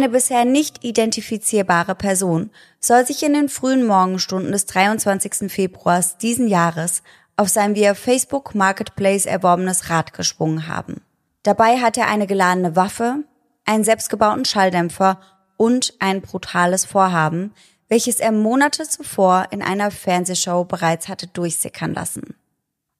Eine bisher nicht identifizierbare Person soll sich in den frühen Morgenstunden des 23. Februars diesen Jahres auf sein via Facebook Marketplace erworbenes Rad geschwungen haben. Dabei hat er eine geladene Waffe, einen selbstgebauten Schalldämpfer und ein brutales Vorhaben, welches er Monate zuvor in einer Fernsehshow bereits hatte durchsickern lassen.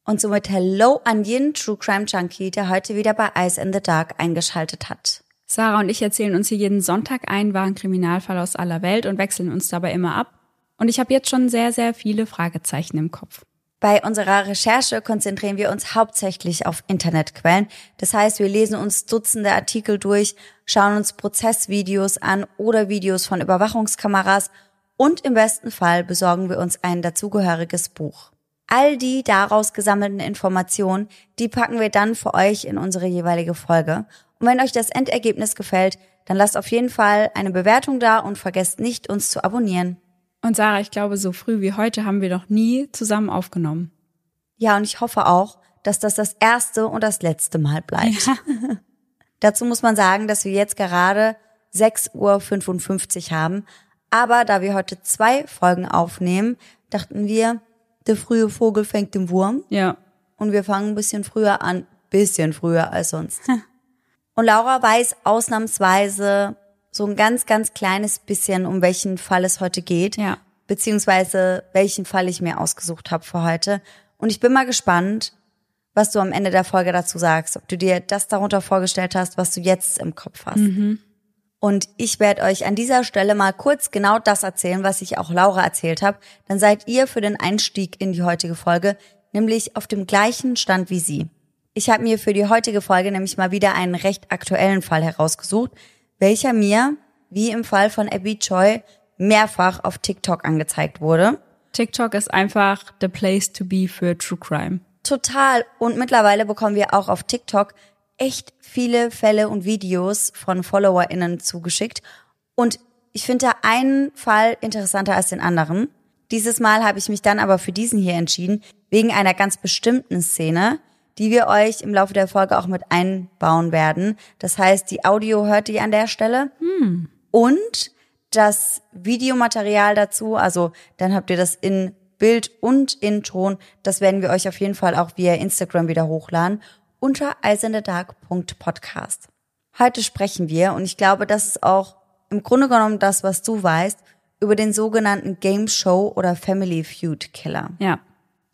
Und somit Hello an jeden True Crime Junkie, der heute wieder bei Eyes in the Dark eingeschaltet hat. Sarah und ich erzählen uns hier jeden Sonntag einen wahren Kriminalfall aus aller Welt und wechseln uns dabei immer ab. Und ich habe jetzt schon sehr, sehr viele Fragezeichen im Kopf. Bei unserer Recherche konzentrieren wir uns hauptsächlich auf Internetquellen. Das heißt, wir lesen uns Dutzende Artikel durch, schauen uns Prozessvideos an oder Videos von Überwachungskameras und im besten Fall besorgen wir uns ein dazugehöriges Buch. All die daraus gesammelten Informationen, die packen wir dann für euch in unsere jeweilige Folge. Und wenn euch das Endergebnis gefällt, dann lasst auf jeden Fall eine Bewertung da und vergesst nicht, uns zu abonnieren. Und Sarah, ich glaube, so früh wie heute haben wir noch nie zusammen aufgenommen. Ja, und ich hoffe auch, dass das das erste und das letzte Mal bleibt. Ja. Dazu muss man sagen, dass wir jetzt gerade 6.55 Uhr haben. Aber da wir heute zwei Folgen aufnehmen, dachten wir, der frühe Vogel fängt den Wurm. Ja. Und wir fangen ein bisschen früher an. Bisschen früher als sonst. Und Laura weiß ausnahmsweise so ein ganz, ganz kleines bisschen, um welchen Fall es heute geht. Ja. Beziehungsweise welchen Fall ich mir ausgesucht habe für heute. Und ich bin mal gespannt, was du am Ende der Folge dazu sagst. Ob du dir das darunter vorgestellt hast, was du jetzt im Kopf hast. Mhm. Und ich werde euch an dieser Stelle mal kurz genau das erzählen, was ich auch Laura erzählt habe. Dann seid ihr für den Einstieg in die heutige Folge nämlich auf dem gleichen Stand wie sie. Ich habe mir für die heutige Folge nämlich mal wieder einen recht aktuellen Fall herausgesucht, welcher mir, wie im Fall von Abby Choi, mehrfach auf TikTok angezeigt wurde. TikTok ist einfach the place to be für True Crime. Total. Und mittlerweile bekommen wir auch auf TikTok echt viele Fälle und Videos von FollowerInnen zugeschickt. Und ich finde da einen Fall interessanter als den anderen. Dieses Mal habe ich mich dann aber für diesen hier entschieden, wegen einer ganz bestimmten Szene, die wir euch im Laufe der Folge auch mit einbauen werden. Das heißt, die Audio hört ihr an der Stelle. Hm. Und das Videomaterial dazu, also dann habt ihr das in Bild und in Ton. Das werden wir euch auf jeden Fall auch via Instagram wieder hochladen unter eisendedark.podcast. Heute sprechen wir, und ich glaube, das ist auch im Grunde genommen das, was du weißt, über den sogenannten Game Show oder Family Feud Killer. Ja.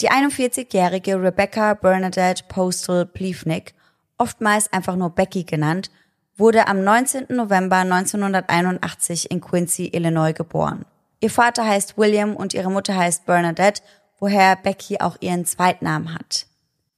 Die 41-jährige Rebecca Bernadette Postal Plevnik, oftmals einfach nur Becky genannt, wurde am 19. November 1981 in Quincy, Illinois geboren. Ihr Vater heißt William und ihre Mutter heißt Bernadette, woher Becky auch ihren Zweitnamen hat.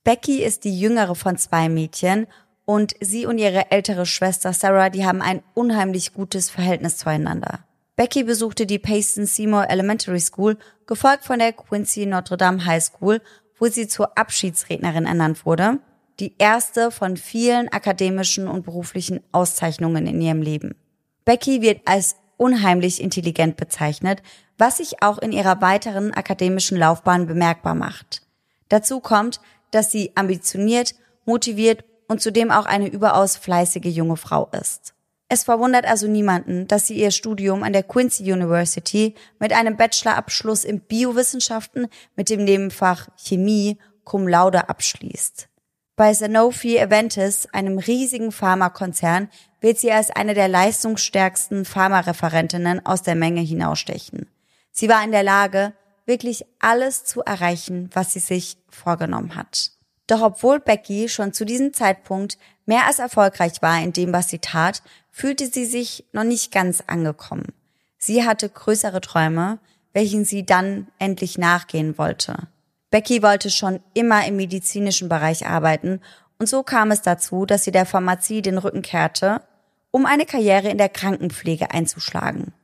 Becky ist die jüngere von zwei Mädchen und sie und ihre ältere Schwester Sarah, die haben ein unheimlich gutes Verhältnis zueinander. Becky besuchte die Payson Seymour Elementary School, gefolgt von der Quincy Notre Dame High School, wo sie zur Abschiedsrednerin ernannt wurde, die erste von vielen akademischen und beruflichen Auszeichnungen in ihrem Leben. Becky wird als unheimlich intelligent bezeichnet, was sich auch in ihrer weiteren akademischen Laufbahn bemerkbar macht. Dazu kommt, dass sie ambitioniert, motiviert und zudem auch eine überaus fleißige junge Frau ist. Es verwundert also niemanden, dass sie ihr Studium an der Quincy University mit einem Bachelorabschluss in Biowissenschaften mit dem Nebenfach Chemie cum laude abschließt. Bei Sanofi Aventis, einem riesigen Pharmakonzern, wird sie als eine der leistungsstärksten Pharmareferentinnen aus der Menge hinausstechen. Sie war in der Lage, wirklich alles zu erreichen, was sie sich vorgenommen hat. Doch obwohl Becky schon zu diesem Zeitpunkt mehr als erfolgreich war in dem, was sie tat, fühlte sie sich noch nicht ganz angekommen. Sie hatte größere Träume, welchen sie dann endlich nachgehen wollte. Becky wollte schon immer im medizinischen Bereich arbeiten und so kam es dazu, dass sie der Pharmazie den Rücken kehrte, um eine Karriere in der Krankenpflege einzuschlagen.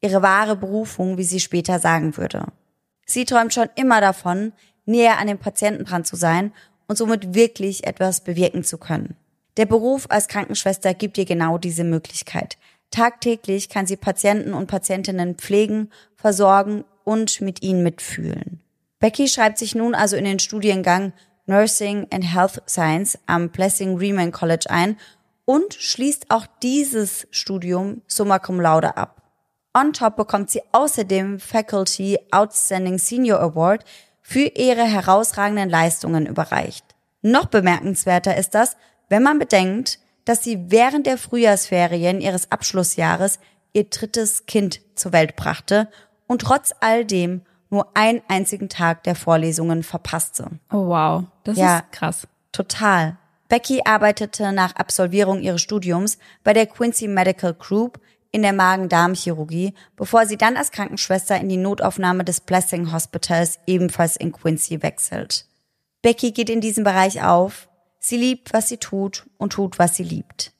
Ihre wahre Berufung, wie sie später sagen würde. Sie träumt schon immer davon, näher an den Patienten dran zu sein und somit wirklich etwas bewirken zu können. Der Beruf als Krankenschwester gibt ihr genau diese Möglichkeit. Tagtäglich kann sie Patienten und Patientinnen pflegen, versorgen und mit ihnen mitfühlen. Becky schreibt sich nun also in den Studiengang Nursing and Health Science am Blessing Riemann College ein und schließt auch dieses Studium summa cum laude ab. On top bekommt sie außerdem Faculty Outstanding Senior Award für ihre herausragenden Leistungen überreicht. Noch bemerkenswerter ist das, wenn man bedenkt, dass sie während der Frühjahrsferien ihres Abschlussjahres ihr drittes Kind zur Welt brachte und trotz all dem nur einen einzigen Tag der Vorlesungen verpasste. Oh wow, das ja, ist krass. Total. Becky arbeitete nach Absolvierung ihres Studiums bei der Quincy Medical Group in der Magen-Darm-Chirurgie, bevor sie dann als Krankenschwester in die Notaufnahme des Blessing Hospitals ebenfalls in Quincy wechselt. Becky geht in diesem Bereich auf. Sie liebt, was sie tut und tut, was sie liebt.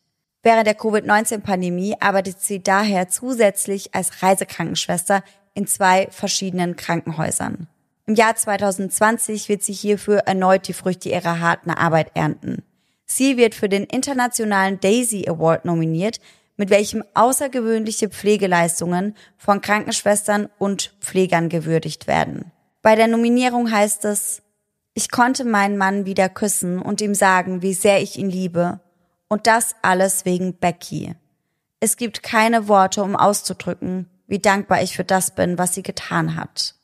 Während der Covid-19-Pandemie arbeitet sie daher zusätzlich als Reisekrankenschwester in zwei verschiedenen Krankenhäusern. Im Jahr 2020 wird sie hierfür erneut die Früchte ihrer harten Arbeit ernten. Sie wird für den internationalen Daisy Award nominiert, mit welchem außergewöhnliche Pflegeleistungen von Krankenschwestern und Pflegern gewürdigt werden. Bei der Nominierung heißt es, ich konnte meinen Mann wieder küssen und ihm sagen, wie sehr ich ihn liebe. Und das alles wegen Becky. Es gibt keine Worte, um auszudrücken, wie dankbar ich für das bin, was sie getan hat.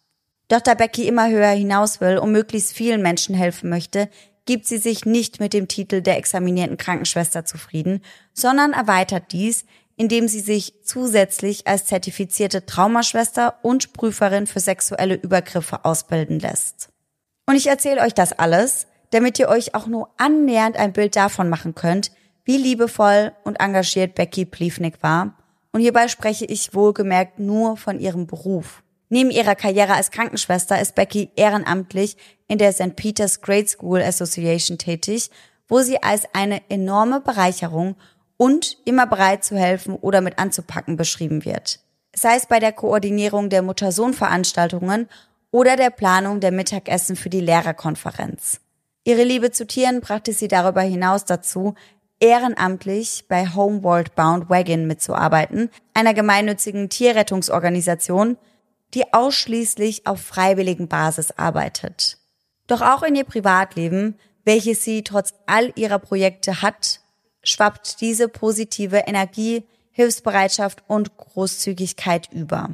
Doch da Becky immer höher hinaus will und möglichst vielen Menschen helfen möchte, gibt sie sich nicht mit dem Titel der examinierten Krankenschwester zufrieden, sondern erweitert dies, indem sie sich zusätzlich als zertifizierte Traumaschwester und Prüferin für sexuelle Übergriffe ausbilden lässt. Und ich erzähle euch das alles, damit ihr euch auch nur annähernd ein Bild davon machen könnt, wie liebevoll und engagiert Becky Pliefnik war. Und hierbei spreche ich wohlgemerkt nur von ihrem Beruf. Neben ihrer Karriere als Krankenschwester ist Becky ehrenamtlich in der St. Peter's Grade School Association tätig, wo sie als eine enorme Bereicherung und immer bereit zu helfen oder mit anzupacken beschrieben wird. Sei es bei der Koordinierung der Mutter-Sohn-Veranstaltungen oder der Planung der Mittagessen für die Lehrerkonferenz. Ihre Liebe zu Tieren brachte sie darüber hinaus dazu, ehrenamtlich bei Homeward Bound Wagon mitzuarbeiten, einer gemeinnützigen Tierrettungsorganisation, die ausschließlich auf freiwilligen Basis arbeitet. Doch auch in ihr Privatleben, welches sie trotz all ihrer Projekte hat, schwappt diese positive Energie, Hilfsbereitschaft und Großzügigkeit über.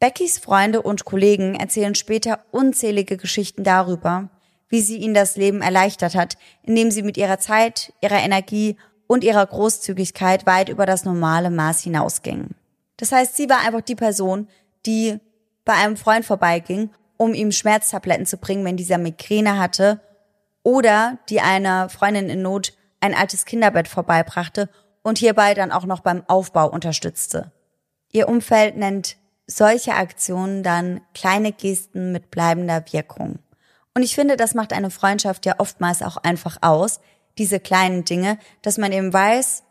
Beckys Freunde und Kollegen erzählen später unzählige Geschichten darüber, wie sie ihnen das Leben erleichtert hat, indem sie mit ihrer Zeit, ihrer Energie und ihrer Großzügigkeit weit über das normale Maß hinausging. Das heißt, sie war einfach die Person, die bei einem Freund vorbeiging, um ihm Schmerztabletten zu bringen, wenn dieser Migräne hatte, oder die einer Freundin in Not ein altes Kinderbett vorbeibrachte und hierbei dann auch noch beim Aufbau unterstützte. Ihr Umfeld nennt solche Aktionen dann kleine Gesten mit bleibender Wirkung. Und ich finde, das macht eine Freundschaft ja oftmals auch einfach aus, diese kleinen Dinge, dass man eben weiß,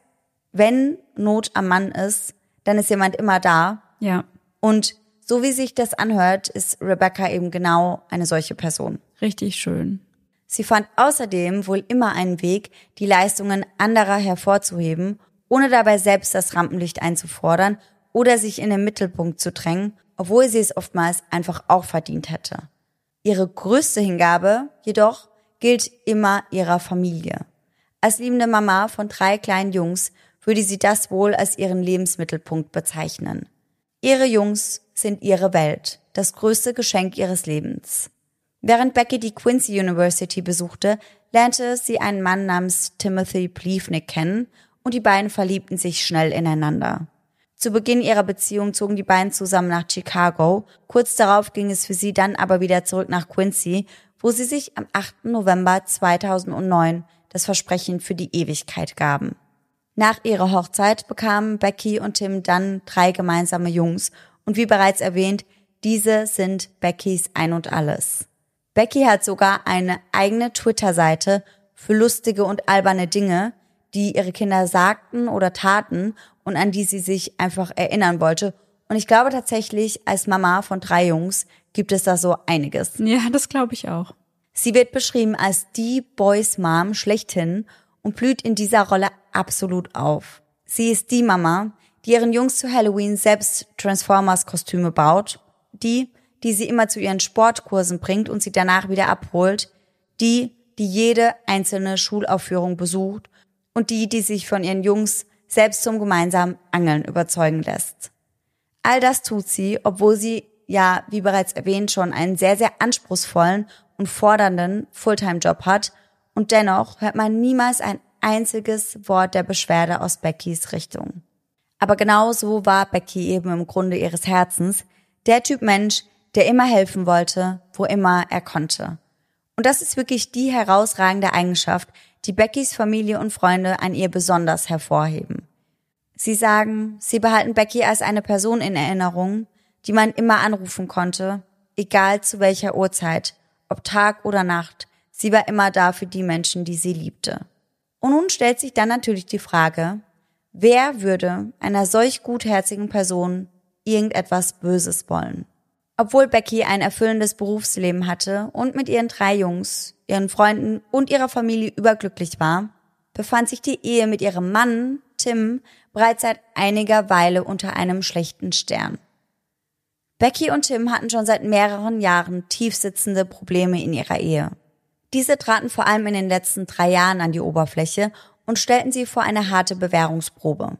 wenn Not am Mann ist, dann ist jemand immer da. Ja. Und so wie sich das anhört, ist Rebecca eben genau eine solche Person. Richtig schön. Sie fand außerdem wohl immer einen Weg, die Leistungen anderer hervorzuheben, ohne dabei selbst das Rampenlicht einzufordern oder sich in den Mittelpunkt zu drängen, obwohl sie es oftmals einfach auch verdient hätte. Ihre größte Hingabe jedoch gilt immer ihrer Familie. Als liebende Mama von drei kleinen Jungs würde sie das wohl als ihren Lebensmittelpunkt bezeichnen. Ihre Jungs sind ihre Welt, das größte Geschenk ihres Lebens. Während Becky die Quincy University besuchte, lernte sie einen Mann namens Timothy Pleafnick kennen und die beiden verliebten sich schnell ineinander. Zu Beginn ihrer Beziehung zogen die beiden zusammen nach Chicago. Kurz darauf ging es für sie dann aber wieder zurück nach Quincy, wo sie sich am 8. November 2009 das Versprechen für die Ewigkeit gaben. Nach ihrer Hochzeit bekamen Becky und Tim dann drei gemeinsame Jungs und wie bereits erwähnt, diese sind Beckys Ein und Alles. Becky hat sogar eine eigene Twitter-Seite für lustige und alberne Dinge, die ihre Kinder sagten oder taten und an die sie sich einfach erinnern wollte. Und ich glaube tatsächlich, als Mama von drei Jungs gibt es da so einiges. Ja, das glaube ich auch. Sie wird beschrieben als die Boys Mom schlechthin und blüht in dieser Rolle absolut auf. Sie ist die Mama, die ihren Jungs zu Halloween selbst Transformers Kostüme baut, die, die sie immer zu ihren Sportkursen bringt und sie danach wieder abholt, die, die jede einzelne Schulaufführung besucht und die, die sich von ihren Jungs selbst zum gemeinsamen Angeln überzeugen lässt. All das tut sie, obwohl sie ja, wie bereits erwähnt, schon einen sehr, sehr anspruchsvollen und fordernden Fulltime-Job hat und dennoch hört man niemals ein einziges Wort der Beschwerde aus Beckys Richtung. Aber genau so war Becky eben im Grunde ihres Herzens, der Typ Mensch, der immer helfen wollte, wo immer er konnte. Und das ist wirklich die herausragende Eigenschaft, die Beckys Familie und Freunde an ihr besonders hervorheben. Sie sagen, sie behalten Becky als eine Person in Erinnerung, die man immer anrufen konnte, egal zu welcher Uhrzeit, ob Tag oder Nacht. Sie war immer da für die Menschen, die sie liebte. Und nun stellt sich dann natürlich die Frage, wer würde einer solch gutherzigen Person irgendetwas Böses wollen? Obwohl Becky ein erfüllendes Berufsleben hatte und mit ihren drei Jungs, ihren Freunden und ihrer Familie überglücklich war, befand sich die Ehe mit ihrem Mann, Tim, bereits seit einiger Weile unter einem schlechten Stern. Becky und Tim hatten schon seit mehreren Jahren tiefsitzende Probleme in ihrer Ehe. Diese traten vor allem in den letzten drei Jahren an die Oberfläche und stellten sie vor eine harte Bewährungsprobe.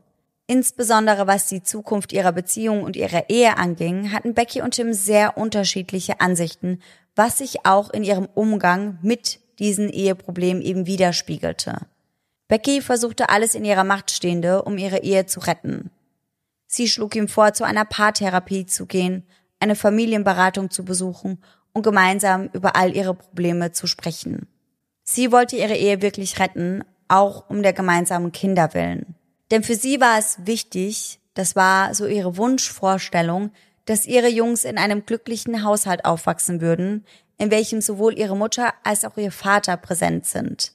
Insbesondere was die Zukunft ihrer Beziehung und ihrer Ehe anging, hatten Becky und Tim sehr unterschiedliche Ansichten, was sich auch in ihrem Umgang mit diesen Eheproblemen eben widerspiegelte. Becky versuchte alles in ihrer Macht Stehende, um ihre Ehe zu retten. Sie schlug ihm vor, zu einer Paartherapie zu gehen, eine Familienberatung zu besuchen und gemeinsam über all ihre Probleme zu sprechen. Sie wollte ihre Ehe wirklich retten, auch um der gemeinsamen Kinder willen. Denn für sie war es wichtig, das war so ihre Wunschvorstellung, dass ihre Jungs in einem glücklichen Haushalt aufwachsen würden, in welchem sowohl ihre Mutter als auch ihr Vater präsent sind.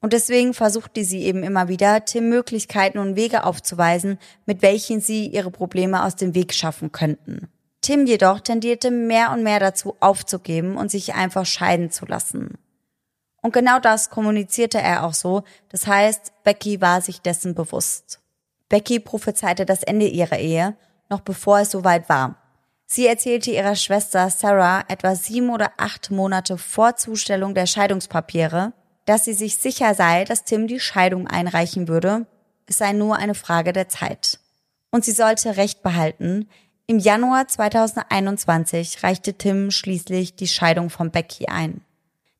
Und deswegen versuchte sie eben immer wieder, Tim Möglichkeiten und Wege aufzuweisen, mit welchen sie ihre Probleme aus dem Weg schaffen könnten. Tim jedoch tendierte mehr und mehr dazu aufzugeben und sich einfach scheiden zu lassen. Und genau das kommunizierte er auch so. Das heißt, Becky war sich dessen bewusst. Becky prophezeite das Ende ihrer Ehe, noch bevor es soweit war. Sie erzählte ihrer Schwester Sarah etwa sieben oder acht Monate vor Zustellung der Scheidungspapiere, dass sie sich sicher sei, dass Tim die Scheidung einreichen würde. Es sei nur eine Frage der Zeit. Und sie sollte Recht behalten. Im Januar 2021 reichte Tim schließlich die Scheidung von Becky ein.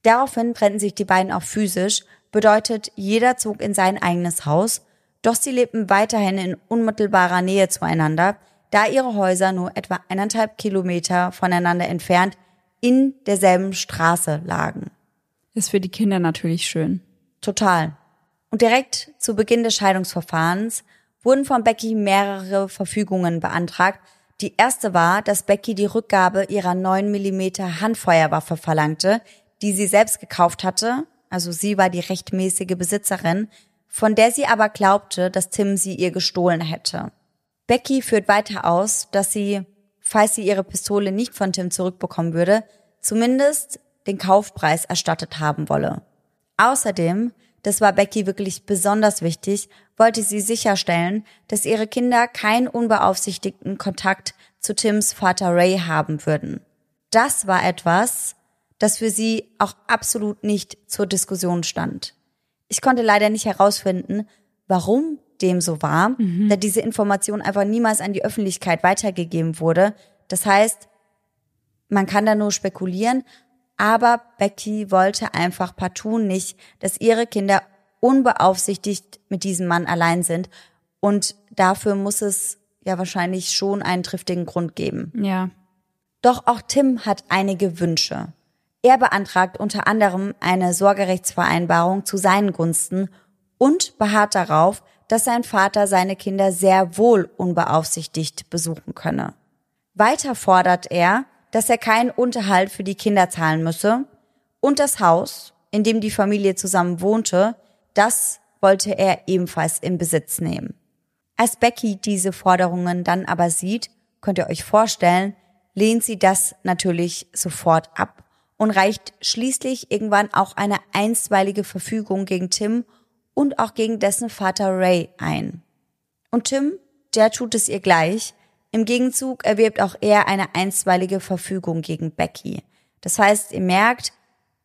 Daraufhin trennten sich die beiden auch physisch, bedeutet, jeder zog in sein eigenes Haus, doch sie lebten weiterhin in unmittelbarer Nähe zueinander, da ihre Häuser nur etwa eineinhalb Kilometer voneinander entfernt in derselben Straße lagen. Ist für die Kinder natürlich schön. Total. Und direkt zu Beginn des Scheidungsverfahrens wurden von Becky mehrere Verfügungen beantragt. Die erste war, dass Becky die Rückgabe ihrer 9 mm Handfeuerwaffe verlangte, die sie selbst gekauft hatte, also sie war die rechtmäßige Besitzerin, von der sie aber glaubte, dass Tim sie ihr gestohlen hätte. Becky führt weiter aus, dass sie, falls sie ihre Pistole nicht von Tim zurückbekommen würde, zumindest den Kaufpreis erstattet haben wolle. Außerdem, das war Becky wirklich besonders wichtig, wollte sie sicherstellen, dass ihre Kinder keinen unbeaufsichtigten Kontakt zu Tims Vater Ray haben würden. Das war etwas, das für sie auch absolut nicht zur Diskussion stand. Ich konnte leider nicht herausfinden, warum dem so war, mhm. da diese Information einfach niemals an die Öffentlichkeit weitergegeben wurde. Das heißt, man kann da nur spekulieren, aber Becky wollte einfach partout nicht, dass ihre Kinder unbeaufsichtigt mit diesem Mann allein sind und dafür muss es ja wahrscheinlich schon einen triftigen Grund geben. Ja. Doch auch Tim hat einige Wünsche. Er beantragt unter anderem eine Sorgerechtsvereinbarung zu seinen Gunsten und beharrt darauf, dass sein Vater seine Kinder sehr wohl unbeaufsichtigt besuchen könne. Weiter fordert er, dass er keinen Unterhalt für die Kinder zahlen müsse und das Haus, in dem die Familie zusammen wohnte, das wollte er ebenfalls in Besitz nehmen. Als Becky diese Forderungen dann aber sieht, könnt ihr euch vorstellen, lehnt sie das natürlich sofort ab und reicht schließlich irgendwann auch eine einstweilige Verfügung gegen Tim und auch gegen dessen Vater Ray ein. Und Tim, der tut es ihr gleich. Im Gegenzug erwirbt auch er eine einstweilige Verfügung gegen Becky. Das heißt, ihr merkt,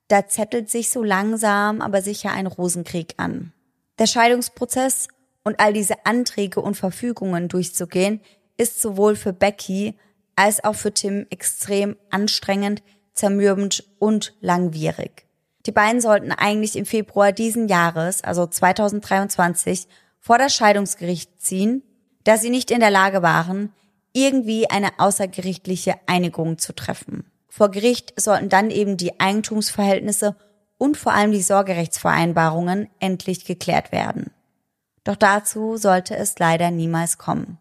da zettelt sich so langsam, aber sicher ein Rosenkrieg an. Der Scheidungsprozess und all diese Anträge und Verfügungen durchzugehen, ist sowohl für Becky als auch für Tim extrem anstrengend, zermürbend und langwierig. Die beiden sollten eigentlich im Februar diesen Jahres, also 2023, vor das Scheidungsgericht ziehen, da sie nicht in der Lage waren, irgendwie eine außergerichtliche Einigung zu treffen. Vor Gericht sollten dann eben die Eigentumsverhältnisse und vor allem die Sorgerechtsvereinbarungen endlich geklärt werden. Doch dazu sollte es leider niemals kommen.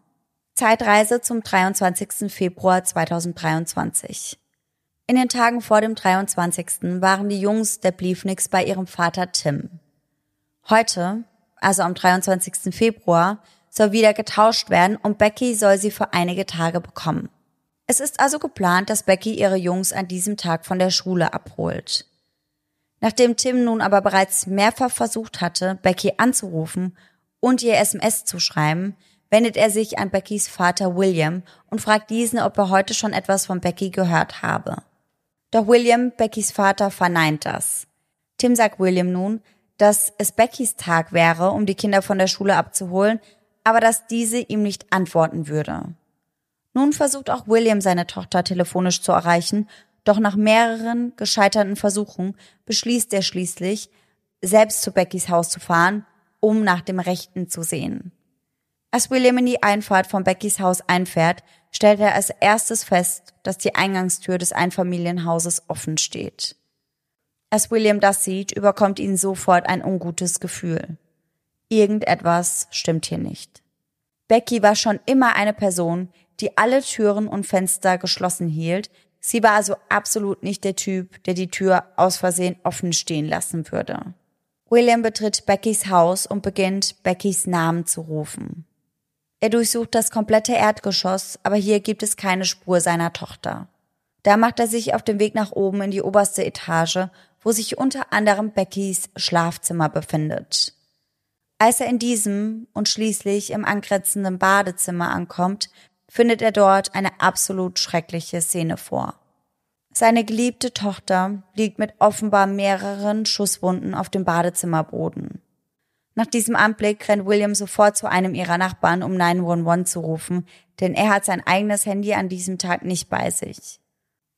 Zeitreise zum 23. Februar 2023. In den Tagen vor dem 23. waren die Jungs der Bliefnix bei ihrem Vater Tim. Heute, also am 23. Februar, soll wieder getauscht werden und Becky soll sie für einige Tage bekommen. Es ist also geplant, dass Becky ihre Jungs an diesem Tag von der Schule abholt. Nachdem Tim nun aber bereits mehrfach versucht hatte, Becky anzurufen und ihr SMS zu schreiben, wendet er sich an Beckys Vater William und fragt diesen, ob er heute schon etwas von Becky gehört habe. Doch William, Beckys Vater, verneint das. Tim sagt William nun, dass es Beckys Tag wäre, um die Kinder von der Schule abzuholen, aber dass diese ihm nicht antworten würde. Nun versucht auch William seine Tochter telefonisch zu erreichen, doch nach mehreren gescheiterten Versuchen beschließt er schließlich, selbst zu Beckys Haus zu fahren, um nach dem Rechten zu sehen. Als William in die Einfahrt von Beckys Haus einfährt, stellt er als erstes fest, dass die Eingangstür des Einfamilienhauses offen steht. Als William das sieht, überkommt ihn sofort ein ungutes Gefühl. Irgendetwas stimmt hier nicht. Becky war schon immer eine Person, die alle Türen und Fenster geschlossen hielt. Sie war also absolut nicht der Typ, der die Tür aus Versehen offen stehen lassen würde. William betritt Beckys Haus und beginnt, Beckys Namen zu rufen. Er durchsucht das komplette Erdgeschoss, aber hier gibt es keine Spur seiner Tochter. Da macht er sich auf den Weg nach oben in die oberste Etage, wo sich unter anderem Beckys Schlafzimmer befindet. Als er in diesem und schließlich im angrenzenden Badezimmer ankommt, findet er dort eine absolut schreckliche Szene vor. Seine geliebte Tochter liegt mit offenbar mehreren Schusswunden auf dem Badezimmerboden. Nach diesem Anblick rennt William sofort zu einem ihrer Nachbarn, um 911 zu rufen, denn er hat sein eigenes Handy an diesem Tag nicht bei sich.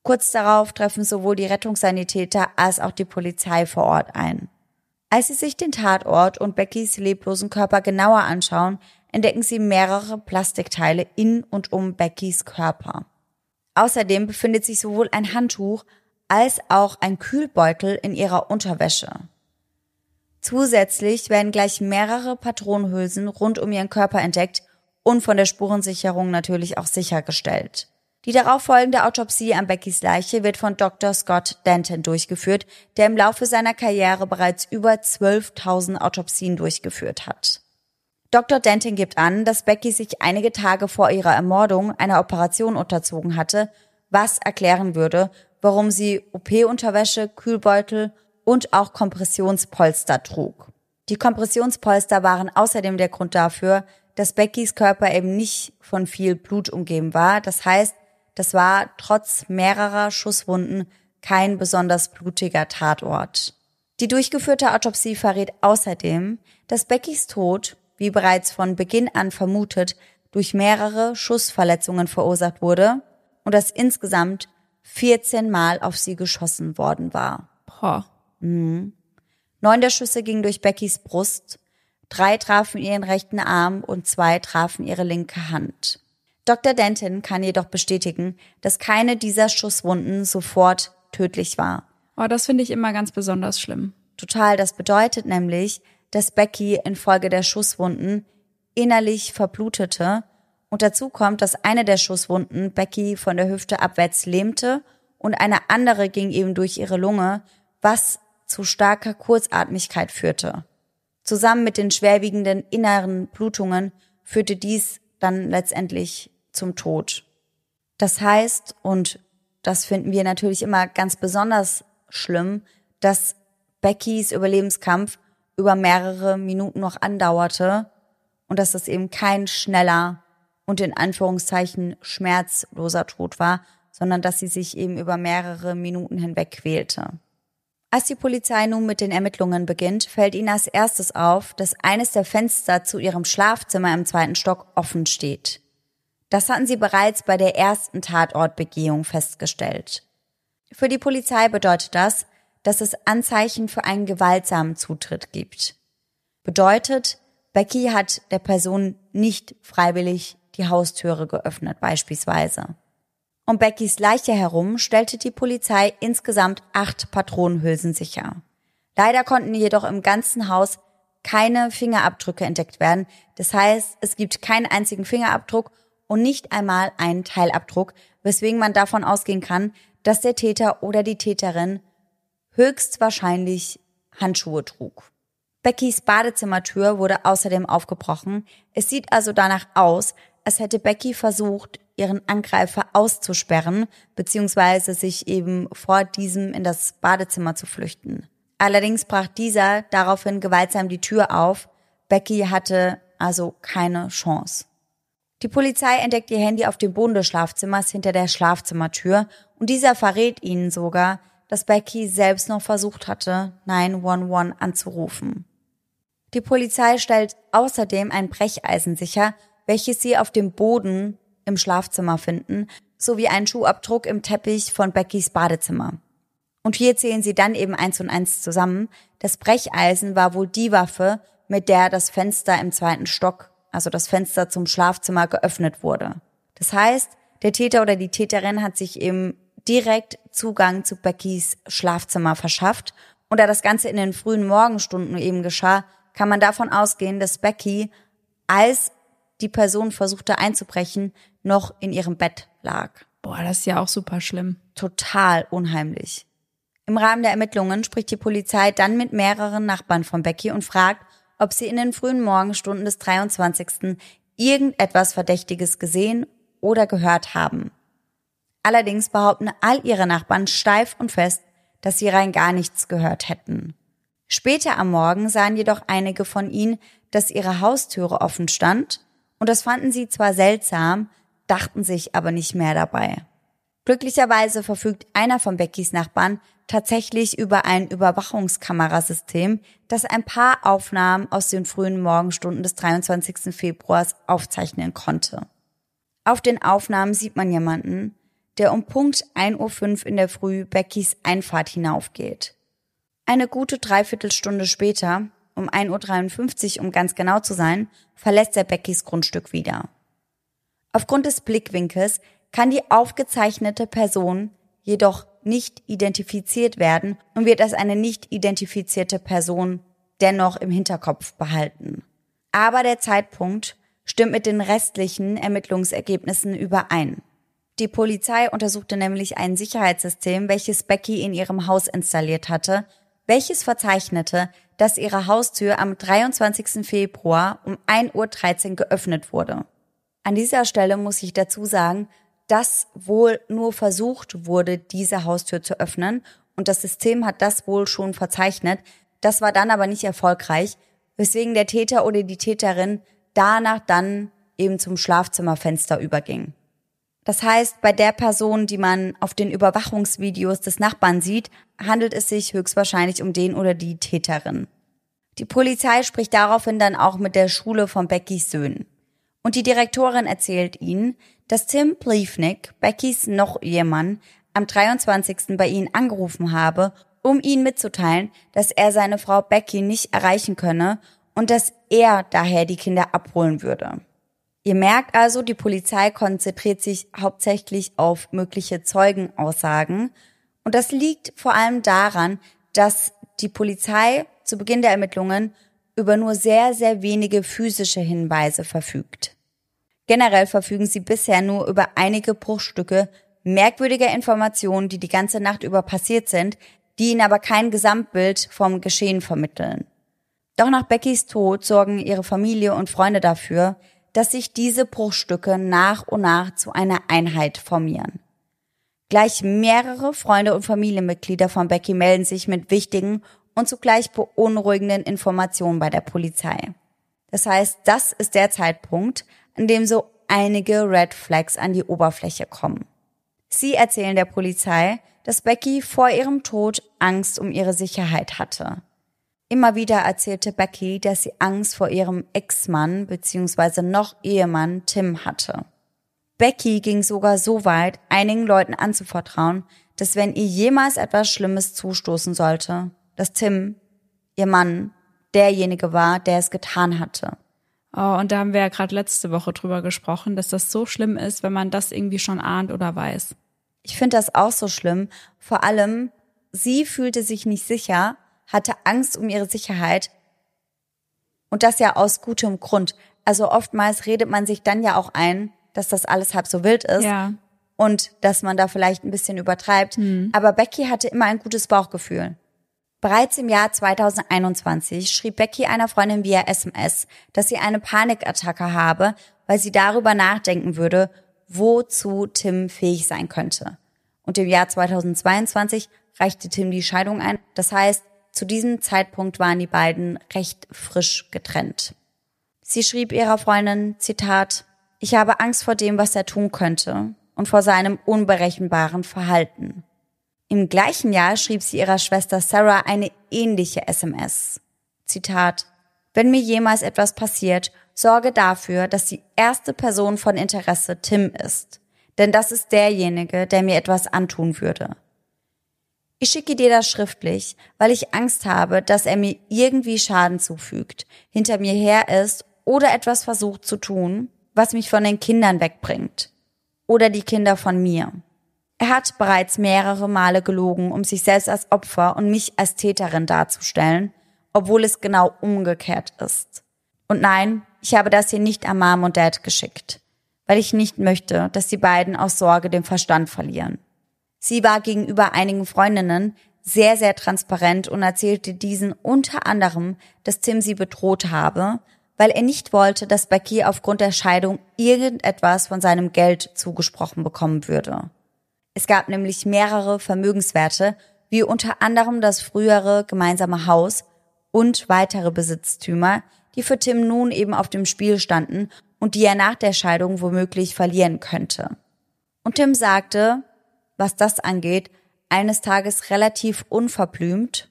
Kurz darauf treffen sowohl die Rettungssanitäter als auch die Polizei vor Ort ein. Als sie sich den Tatort und Beckys leblosen Körper genauer anschauen, entdecken sie mehrere Plastikteile in und um Beckys Körper. Außerdem befindet sich sowohl ein Handtuch als auch ein Kühlbeutel in ihrer Unterwäsche. Zusätzlich werden gleich mehrere Patronenhülsen rund um ihren Körper entdeckt und von der Spurensicherung natürlich auch sichergestellt. Die darauffolgende Autopsie an Beckys Leiche wird von Dr. Scott Denton durchgeführt, der im Laufe seiner Karriere bereits über 12.000 Autopsien durchgeführt hat. Dr. Denton gibt an, dass Becky sich einige Tage vor ihrer Ermordung einer Operation unterzogen hatte, was erklären würde, warum sie OP-Unterwäsche, Kühlbeutel und auch Kompressionspolster trug. Die Kompressionspolster waren außerdem der Grund dafür, dass Beckys Körper eben nicht von viel Blut umgeben war. Das heißt, das war trotz mehrerer Schusswunden kein besonders blutiger Tatort. Die durchgeführte Autopsie verrät außerdem, dass Beckys Tod, wie bereits von Beginn an vermutet, durch mehrere Schussverletzungen verursacht wurde und dass insgesamt 14 Mal auf sie geschossen worden war. Boah. Mhm. Neun der Schüsse gingen durch Beckys Brust, drei trafen ihren rechten Arm und zwei trafen ihre linke Hand. Dr. Denton kann jedoch bestätigen, dass keine dieser Schusswunden sofort tödlich war. Oh, das finde ich immer ganz besonders schlimm. Total, das bedeutet nämlich, dass Becky infolge der Schusswunden innerlich verblutete und dazu kommt, dass eine der Schusswunden Becky von der Hüfte abwärts lähmte und eine andere ging eben durch ihre Lunge, was zu starker Kurzatmigkeit führte. Zusammen mit den schwerwiegenden inneren Blutungen führte dies dann letztendlich zum Tod. Das heißt, und das finden wir natürlich immer ganz besonders schlimm, dass Beckys Überlebenskampf über mehrere Minuten noch andauerte und dass das eben kein schneller und in Anführungszeichen schmerzloser Tod war, sondern dass sie sich eben über mehrere Minuten hinweg quälte. Als die Polizei nun mit den Ermittlungen beginnt, fällt ihnen als erstes auf, dass eines der Fenster zu ihrem Schlafzimmer im zweiten Stock offen steht. Das hatten sie bereits bei der ersten Tatortbegehung festgestellt. Für die Polizei bedeutet das, dass es Anzeichen für einen gewaltsamen Zutritt gibt. Bedeutet, Becky hat der Person nicht freiwillig die Haustüre geöffnet beispielsweise. Um Beckys Leiche herum stellte die Polizei insgesamt acht Patronenhülsen sicher. Leider konnten jedoch im ganzen Haus keine Fingerabdrücke entdeckt werden. Das heißt, es gibt keinen einzigen Fingerabdruck und nicht einmal einen Teilabdruck, weswegen man davon ausgehen kann, dass der Täter oder die Täterin höchstwahrscheinlich Handschuhe trug. Beckys Badezimmertür wurde außerdem aufgebrochen. Es sieht also danach aus, als hätte Becky versucht, ihren Angreifer auszusperren, beziehungsweise sich eben vor diesem in das Badezimmer zu flüchten. Allerdings brach dieser daraufhin gewaltsam die Tür auf. Becky hatte also keine Chance. Die Polizei entdeckt ihr Handy auf dem Boden des Schlafzimmers hinter der Schlafzimmertür und dieser verrät ihnen sogar, dass Becky selbst noch versucht hatte, 911 anzurufen. Die Polizei stellt außerdem ein Brecheisen sicher, welches sie auf dem Boden im Schlafzimmer finden, sowie einen Schuhabdruck im Teppich von Beckys Badezimmer. Und hier zählen sie dann eben eins und eins zusammen. Das Brecheisen war wohl die Waffe, mit der das Fenster im zweiten Stock, also das Fenster zum Schlafzimmer, geöffnet wurde. Das heißt, der Täter oder die Täterin hat sich eben direkt Zugang zu Beckys Schlafzimmer verschafft. Und da das Ganze in den frühen Morgenstunden eben geschah, kann man davon ausgehen, dass Becky, als die Person versuchte einzubrechen, noch in ihrem Bett lag. Boah, das ist ja auch super schlimm. Total unheimlich. Im Rahmen der Ermittlungen spricht die Polizei dann mit mehreren Nachbarn von Becky und fragt, ob sie in den frühen Morgenstunden des 23. irgendetwas Verdächtiges gesehen oder gehört haben. Allerdings behaupten all ihre Nachbarn steif und fest, dass sie rein gar nichts gehört hätten. Später am Morgen sahen jedoch einige von ihnen, dass ihre Haustüre offen stand und das fanden sie zwar seltsam, dachten sich aber nicht mehr dabei. Glücklicherweise verfügt einer von Beckys Nachbarn tatsächlich über ein Überwachungskamerasystem, das ein paar Aufnahmen aus den frühen Morgenstunden des 23. Februars aufzeichnen konnte. Auf den Aufnahmen sieht man jemanden, der um Punkt 1.05 Uhr in der Früh Beckys Einfahrt hinaufgeht. Eine gute Dreiviertelstunde später um 1.53 Uhr, um ganz genau zu sein, verlässt er Beckys Grundstück wieder. Aufgrund des Blickwinkels kann die aufgezeichnete Person jedoch nicht identifiziert werden und wird als eine nicht identifizierte Person dennoch im Hinterkopf behalten. Aber der Zeitpunkt stimmt mit den restlichen Ermittlungsergebnissen überein. Die Polizei untersuchte nämlich ein Sicherheitssystem, welches Becky in ihrem Haus installiert hatte, welches verzeichnete, dass ihre Haustür am 23. Februar um 1.13 Uhr geöffnet wurde. An dieser Stelle muss ich dazu sagen, dass wohl nur versucht wurde, diese Haustür zu öffnen und das System hat das wohl schon verzeichnet. Das war dann aber nicht erfolgreich, weswegen der Täter oder die Täterin danach dann eben zum Schlafzimmerfenster überging. Das heißt, bei der Person, die man auf den Überwachungsvideos des Nachbarn sieht, handelt es sich höchstwahrscheinlich um den oder die Täterin. Die Polizei spricht daraufhin dann auch mit der Schule von Beckys Söhnen. Und die Direktorin erzählt ihnen, dass Tim Pliefnick, Beckys noch Ehemann, am 23. bei ihnen angerufen habe, um ihnen mitzuteilen, dass er seine Frau Becky nicht erreichen könne und dass er daher die Kinder abholen würde. Ihr merkt also, die Polizei konzentriert sich hauptsächlich auf mögliche Zeugenaussagen. Und das liegt vor allem daran, dass die Polizei zu Beginn der Ermittlungen über nur sehr, sehr wenige physische Hinweise verfügt. Generell verfügen sie bisher nur über einige Bruchstücke merkwürdiger Informationen, die die ganze Nacht über passiert sind, die ihnen aber kein Gesamtbild vom Geschehen vermitteln. Doch nach Beckys Tod sorgen ihre Familie und Freunde dafür, dass sich diese Bruchstücke nach und nach zu einer Einheit formieren. Gleich mehrere Freunde und Familienmitglieder von Becky melden sich mit wichtigen und zugleich beunruhigenden Informationen bei der Polizei. Das heißt, das ist der Zeitpunkt, an dem so einige Red Flags an die Oberfläche kommen. Sie erzählen der Polizei, dass Becky vor ihrem Tod Angst um ihre Sicherheit hatte. Immer wieder erzählte Becky, dass sie Angst vor ihrem Ex-Mann bzw. noch Ehemann Tim hatte. Becky ging sogar so weit, einigen Leuten anzuvertrauen, dass wenn ihr jemals etwas Schlimmes zustoßen sollte, dass Tim, ihr Mann, derjenige war, der es getan hatte. Oh, und da haben wir ja gerade letzte Woche drüber gesprochen, dass das so schlimm ist, wenn man das irgendwie schon ahnt oder weiß. Ich finde das auch so schlimm. Vor allem, sie fühlte sich nicht sicher, hatte Angst um ihre Sicherheit. Und das ja aus gutem Grund. Also oftmals redet man sich dann ja auch ein, dass das alles halb so wild ist. Ja. Und dass man da vielleicht ein bisschen übertreibt. Hm. Aber Becky hatte immer ein gutes Bauchgefühl. Bereits im Jahr 2021 schrieb Becky einer Freundin via SMS, dass sie eine Panikattacke habe, weil sie darüber nachdenken würde, wozu Tim fähig sein könnte. Und im Jahr 2022 reichte Tim die Scheidung ein. Das heißt, zu diesem Zeitpunkt waren die beiden recht frisch getrennt. Sie schrieb ihrer Freundin, Zitat, ich habe Angst vor dem, was er tun könnte und vor seinem unberechenbaren Verhalten. Im gleichen Jahr schrieb sie ihrer Schwester Sarah eine ähnliche SMS. Zitat, wenn mir jemals etwas passiert, sorge dafür, dass die erste Person von Interesse Tim ist. Denn das ist derjenige, der mir etwas antun würde. Ich schicke dir das schriftlich, weil ich Angst habe, dass er mir irgendwie Schaden zufügt, hinter mir her ist oder etwas versucht zu tun, was mich von den Kindern wegbringt. Oder die Kinder von mir. Er hat bereits mehrere Male gelogen, um sich selbst als Opfer und mich als Täterin darzustellen, obwohl es genau umgekehrt ist. Und nein, ich habe das hier nicht an Mom und Dad geschickt, weil ich nicht möchte, dass die beiden aus Sorge den Verstand verlieren. Sie war gegenüber einigen Freundinnen sehr, sehr transparent und erzählte diesen unter anderem, dass Tim sie bedroht habe, weil er nicht wollte, dass Becky aufgrund der Scheidung irgendetwas von seinem Geld zugesprochen bekommen würde. Es gab nämlich mehrere Vermögenswerte, wie unter anderem das frühere gemeinsame Haus und weitere Besitztümer, die für Tim nun eben auf dem Spiel standen und die er nach der Scheidung womöglich verlieren könnte. Und Tim sagte, was das angeht, eines Tages relativ unverblümt,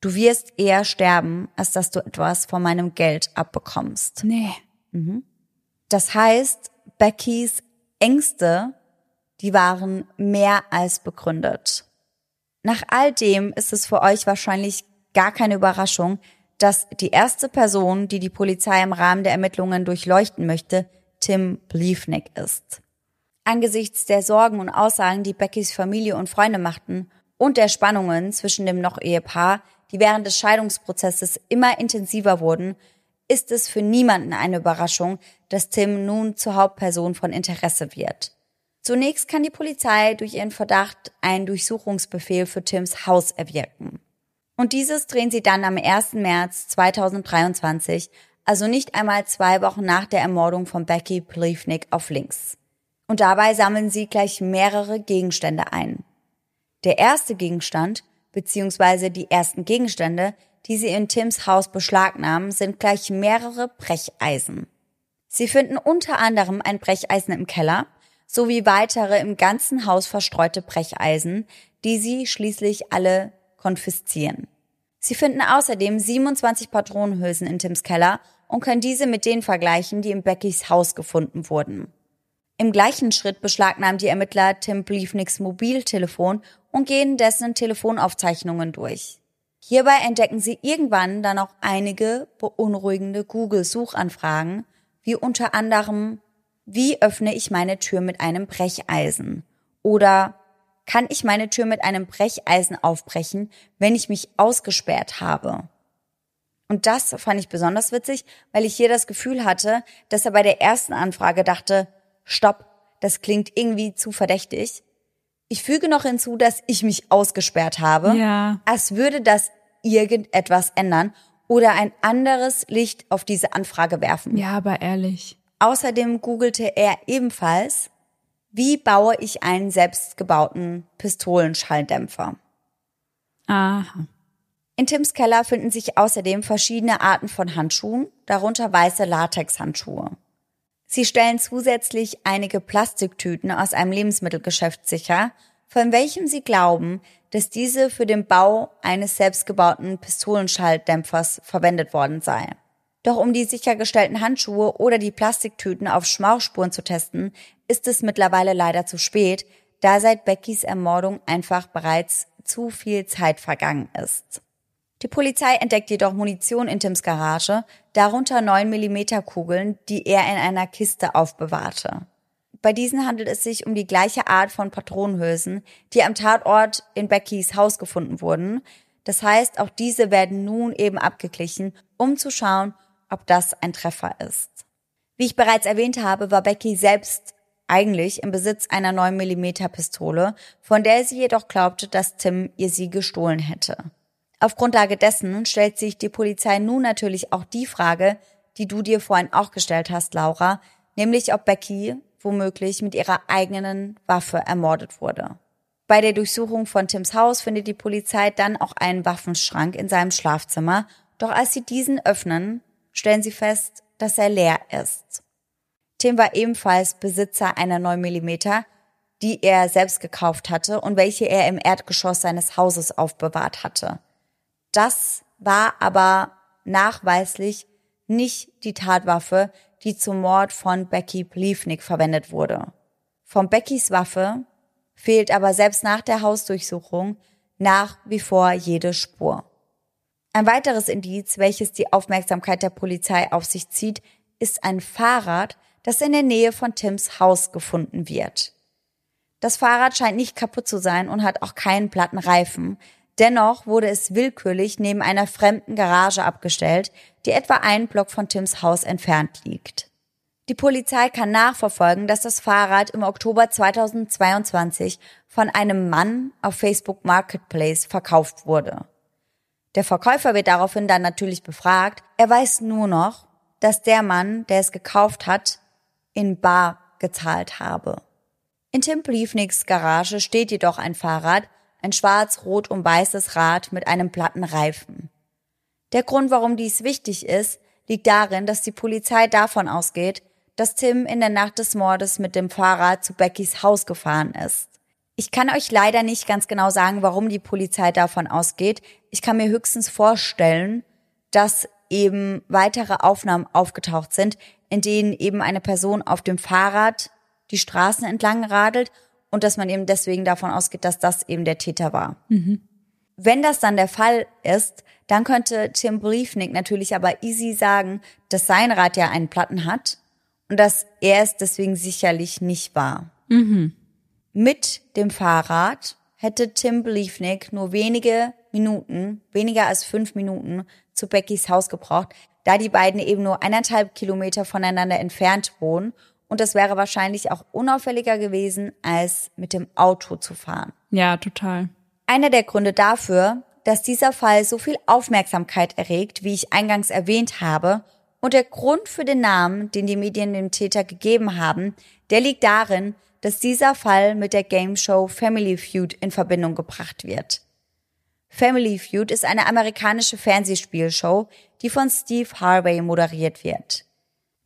du wirst eher sterben, als dass du etwas von meinem Geld abbekommst. Nee. Das heißt, Beckys Ängste, die waren mehr als begründet. Nach all dem ist es für euch wahrscheinlich gar keine Überraschung, dass die erste Person, die die Polizei im Rahmen der Ermittlungen durchleuchten möchte, Tim Bliefnick ist. Angesichts der Sorgen und Aussagen, die Beckys Familie und Freunde machten und der Spannungen zwischen dem Noch-Ehepaar, die während des Scheidungsprozesses immer intensiver wurden, ist es für niemanden eine Überraschung, dass Tim nun zur Hauptperson von Interesse wird. Zunächst kann die Polizei durch ihren Verdacht einen Durchsuchungsbefehl für Tims Haus erwirken. Und dieses drehen sie dann am 1. März 2023, also nicht einmal zwei Wochen nach der Ermordung von Becky Plevnik auf links. Und dabei sammeln sie gleich mehrere Gegenstände ein. Der erste Gegenstand, beziehungsweise die ersten Gegenstände, die sie in Tims Haus beschlagnahmen, sind gleich mehrere Brecheisen. Sie finden unter anderem ein Brecheisen im Keller sowie weitere im ganzen Haus verstreute Brecheisen, die sie schließlich alle konfiszieren. Sie finden außerdem 27 Patronenhülsen in Tims Keller und können diese mit denen vergleichen, die in Beckys Haus gefunden wurden. Im gleichen Schritt beschlagnahmen die Ermittler Tim Bliefnicks Mobiltelefon und gehen dessen Telefonaufzeichnungen durch. Hierbei entdecken sie irgendwann dann auch einige beunruhigende Google-Suchanfragen, wie unter anderem, wie öffne ich meine Tür mit einem Brecheisen? Oder kann ich meine Tür mit einem Brecheisen aufbrechen, wenn ich mich ausgesperrt habe? Und das fand ich besonders witzig, weil ich hier das Gefühl hatte, dass er bei der ersten Anfrage dachte, stopp, das klingt irgendwie zu verdächtig. Ich füge noch hinzu, dass ich mich ausgesperrt habe, Ja. als würde das irgendetwas ändern oder ein anderes Licht auf diese Anfrage werfen. Ja, aber ehrlich. Außerdem googelte er ebenfalls, wie baue ich einen selbstgebauten Pistolenschalldämpfer. Aha. In Tims Keller finden sich außerdem verschiedene Arten von Handschuhen, darunter weiße Latexhandschuhe. Sie stellen zusätzlich einige Plastiktüten aus einem Lebensmittelgeschäft sicher, von welchem sie glauben, dass diese für den Bau eines selbstgebauten Pistolenschalldämpfers verwendet worden sei. Doch um die sichergestellten Handschuhe oder die Plastiktüten auf Schmauchspuren zu testen, ist es mittlerweile leider zu spät, da seit Beckys Ermordung einfach bereits zu viel Zeit vergangen ist. Die Polizei entdeckt jedoch Munition in Tims Garage, darunter 9 mm Kugeln, die er in einer Kiste aufbewahrte. Bei diesen handelt es sich um die gleiche Art von Patronenhülsen, die am Tatort in Beckys Haus gefunden wurden. Das heißt, auch diese werden nun eben abgeglichen, um zu schauen, ob das ein Treffer ist. Wie ich bereits erwähnt habe, war Becky selbst eigentlich im Besitz einer 9 mm Pistole, von der sie jedoch glaubte, dass Tim ihr sie gestohlen hätte. Auf Grundlage dessen stellt sich die Polizei nun natürlich auch die Frage, die du dir vorhin auch gestellt hast, Laura, nämlich ob Becky womöglich mit ihrer eigenen Waffe ermordet wurde. Bei der Durchsuchung von Tims Haus findet die Polizei dann auch einen Waffenschrank in seinem Schlafzimmer, doch als sie diesen öffnen, stellen sie fest, dass er leer ist. Tim war ebenfalls Besitzer einer 9 mm, die er selbst gekauft hatte und welche er im Erdgeschoss seines Hauses aufbewahrt hatte. Das war aber nachweislich nicht die Tatwaffe, die zum Mord von Becky Plevnik verwendet wurde. Von Beckys Waffe fehlt aber selbst nach der Hausdurchsuchung nach wie vor jede Spur. Ein weiteres Indiz, welches die Aufmerksamkeit der Polizei auf sich zieht, ist ein Fahrrad, das in der Nähe von Tims Haus gefunden wird. Das Fahrrad scheint nicht kaputt zu sein und hat auch keinen platten Reifen. Dennoch wurde es willkürlich neben einer fremden Garage abgestellt, die etwa einen Block von Tims Haus entfernt liegt. Die Polizei kann nachverfolgen, dass das Fahrrad im Oktober 2022 von einem Mann auf Facebook Marketplace verkauft wurde. Der Verkäufer wird daraufhin dann natürlich befragt. Er weiß nur noch, dass der Mann, der es gekauft hat, in Bar gezahlt habe. In Tim Briefniks Garage steht jedoch ein Fahrrad, ein schwarz, rot und weißes Rad mit einem platten Reifen. Der Grund, warum dies wichtig ist, liegt darin, dass die Polizei davon ausgeht, dass Tim in der Nacht des Mordes mit dem Fahrrad zu Beckys Haus gefahren ist. Ich kann euch leider nicht ganz genau sagen, warum die Polizei davon ausgeht. Ich kann mir höchstens vorstellen, dass eben weitere Aufnahmen aufgetaucht sind, in denen eben eine Person auf dem Fahrrad die Straßen entlang radelt und dass man eben deswegen davon ausgeht, dass das eben der Täter war. Mhm. Wenn das dann der Fall ist, dann könnte Tim Briefnick natürlich aber easy sagen, dass sein Rad ja einen Platten hat und dass er es deswegen sicherlich nicht war. Mhm. Mit dem Fahrrad hätte Tim Briefnick nur wenige Minuten, weniger als fünf Minuten, zu Beckys Haus gebraucht, da die beiden eben nur eineinhalb Kilometer voneinander entfernt wohnen und das wäre wahrscheinlich auch unauffälliger gewesen, als mit dem Auto zu fahren. Ja, total. Einer der Gründe dafür, dass dieser Fall so viel Aufmerksamkeit erregt, wie ich eingangs erwähnt habe, und der Grund für den Namen, den die Medien dem Täter gegeben haben, der liegt darin, dass dieser Fall mit der Game Show Family Feud in Verbindung gebracht wird. Family Feud ist eine amerikanische Fernsehspielshow, die von Steve Harvey moderiert wird.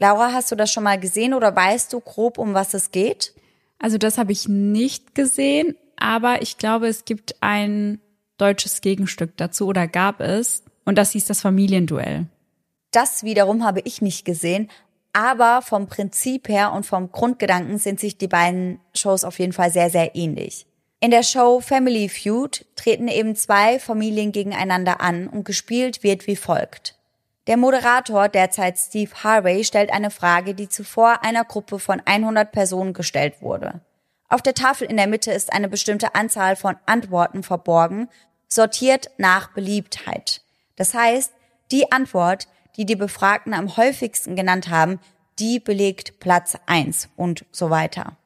Laura, hast du das schon mal gesehen oder weißt du grob, um was es geht? Also das habe ich nicht gesehen, aber ich glaube, es gibt ein deutsches Gegenstück dazu oder gab es und das hieß das Familienduell. Das wiederum habe ich nicht gesehen, aber vom Prinzip her und vom Grundgedanken sind sich die beiden Shows auf jeden Fall sehr, sehr ähnlich. In der Show Family Feud treten eben zwei Familien gegeneinander an und gespielt wird wie folgt. Der Moderator, derzeit Steve Harvey, stellt eine Frage, die zuvor einer Gruppe von 100 Personen gestellt wurde. Auf der Tafel in der Mitte ist eine bestimmte Anzahl von Antworten verborgen, sortiert nach Beliebtheit. Das heißt, die Antwort, die die Befragten am häufigsten genannt haben, die belegt Platz eins und so weiter.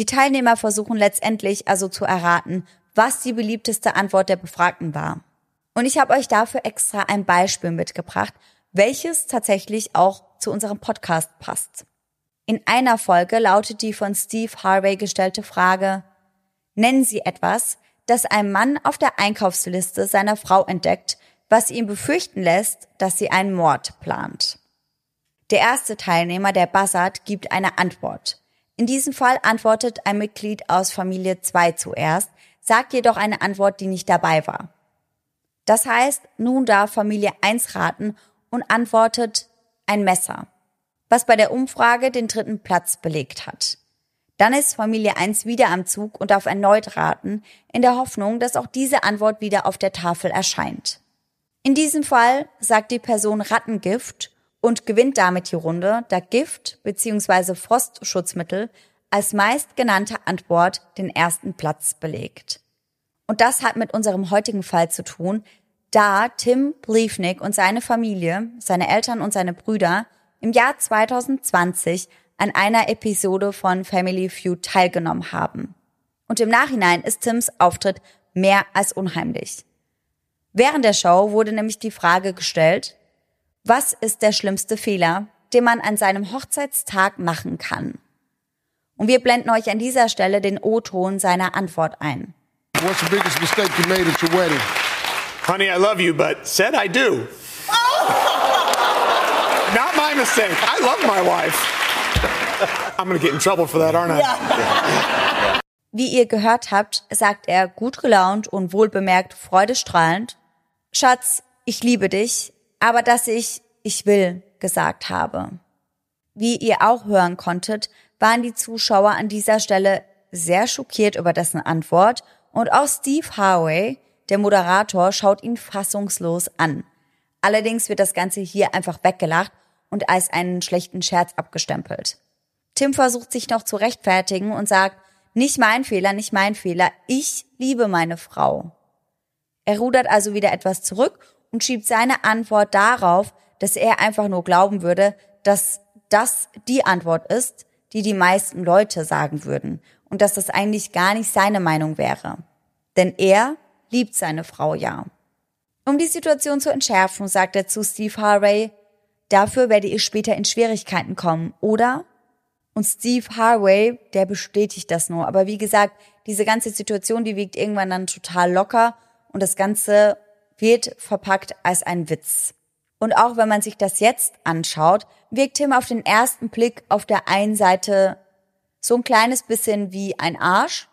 Die Teilnehmer versuchen letztendlich also zu erraten, was die beliebteste Antwort der Befragten war. Und ich habe euch dafür extra ein Beispiel mitgebracht, welches tatsächlich auch zu unserem Podcast passt. In einer Folge lautet die von Steve Harvey gestellte Frage, nennen Sie etwas, das ein Mann auf der Einkaufsliste seiner Frau entdeckt, was ihn befürchten lässt, dass sie einen Mord plant. Der erste Teilnehmer, der buzzert, gibt eine Antwort. In diesem Fall antwortet ein Mitglied aus Familie 2 zuerst, sagt jedoch eine Antwort, die nicht dabei war. Das heißt, nun darf Familie 1 raten und antwortet ein Messer, was bei der Umfrage den dritten Platz belegt hat. Dann ist Familie 1 wieder am Zug und darf erneut raten, in der Hoffnung, dass auch diese Antwort wieder auf der Tafel erscheint. In diesem Fall sagt die Person Rattengift und gewinnt damit die Runde, da Gift bzw. Frostschutzmittel als meistgenannte Antwort den ersten Platz belegt. Und das hat mit unserem heutigen Fall zu tun, da Tim Bliefnick und seine Familie, seine Eltern und seine Brüder im Jahr 2020 an einer Episode von Family Feud teilgenommen haben. Und im Nachhinein ist Tims Auftritt mehr als unheimlich. Während der Show wurde nämlich die Frage gestellt, was ist der schlimmste Fehler, den man an seinem Hochzeitstag machen kann? Und wir blenden euch an dieser Stelle den O-Ton seiner Antwort ein. What's the biggest mistake you made at your wedding? Honey, I love you, but said I do. Not my mistake. I love my wife. I'm gonna get in trouble for that, aren't I? Ja. Wie ihr gehört habt, sagt er gut gelaunt und wohlbemerkt freudestrahlend, Schatz, ich liebe dich, aber dass ich ich will gesagt habe. Wie ihr auch hören konntet, waren die Zuschauer an dieser Stelle sehr schockiert über dessen Antwort und auch Steve Harvey, der Moderator, schaut ihn fassungslos an. Allerdings wird das Ganze hier einfach weggelacht und als einen schlechten Scherz abgestempelt. Tim versucht sich noch zu rechtfertigen und sagt, nicht mein Fehler, nicht mein Fehler, ich liebe meine Frau. Er rudert also wieder etwas zurück und schiebt seine Antwort darauf, dass er einfach nur glauben würde, dass das die Antwort ist, die die meisten Leute sagen würden und dass das eigentlich gar nicht seine Meinung wäre. Denn er liebt seine Frau ja. Um die Situation zu entschärfen, sagt er zu Steve Harvey, dafür werde ich später in Schwierigkeiten kommen, oder? Und Steve Harvey, der bestätigt das nur. Aber wie gesagt, diese ganze Situation, die wiegt irgendwann dann total locker und das Ganze wird verpackt als ein Witz. Und auch wenn man sich das jetzt anschaut, wirkt Tim auf den ersten Blick auf der einen Seite so ein kleines bisschen wie ein Arsch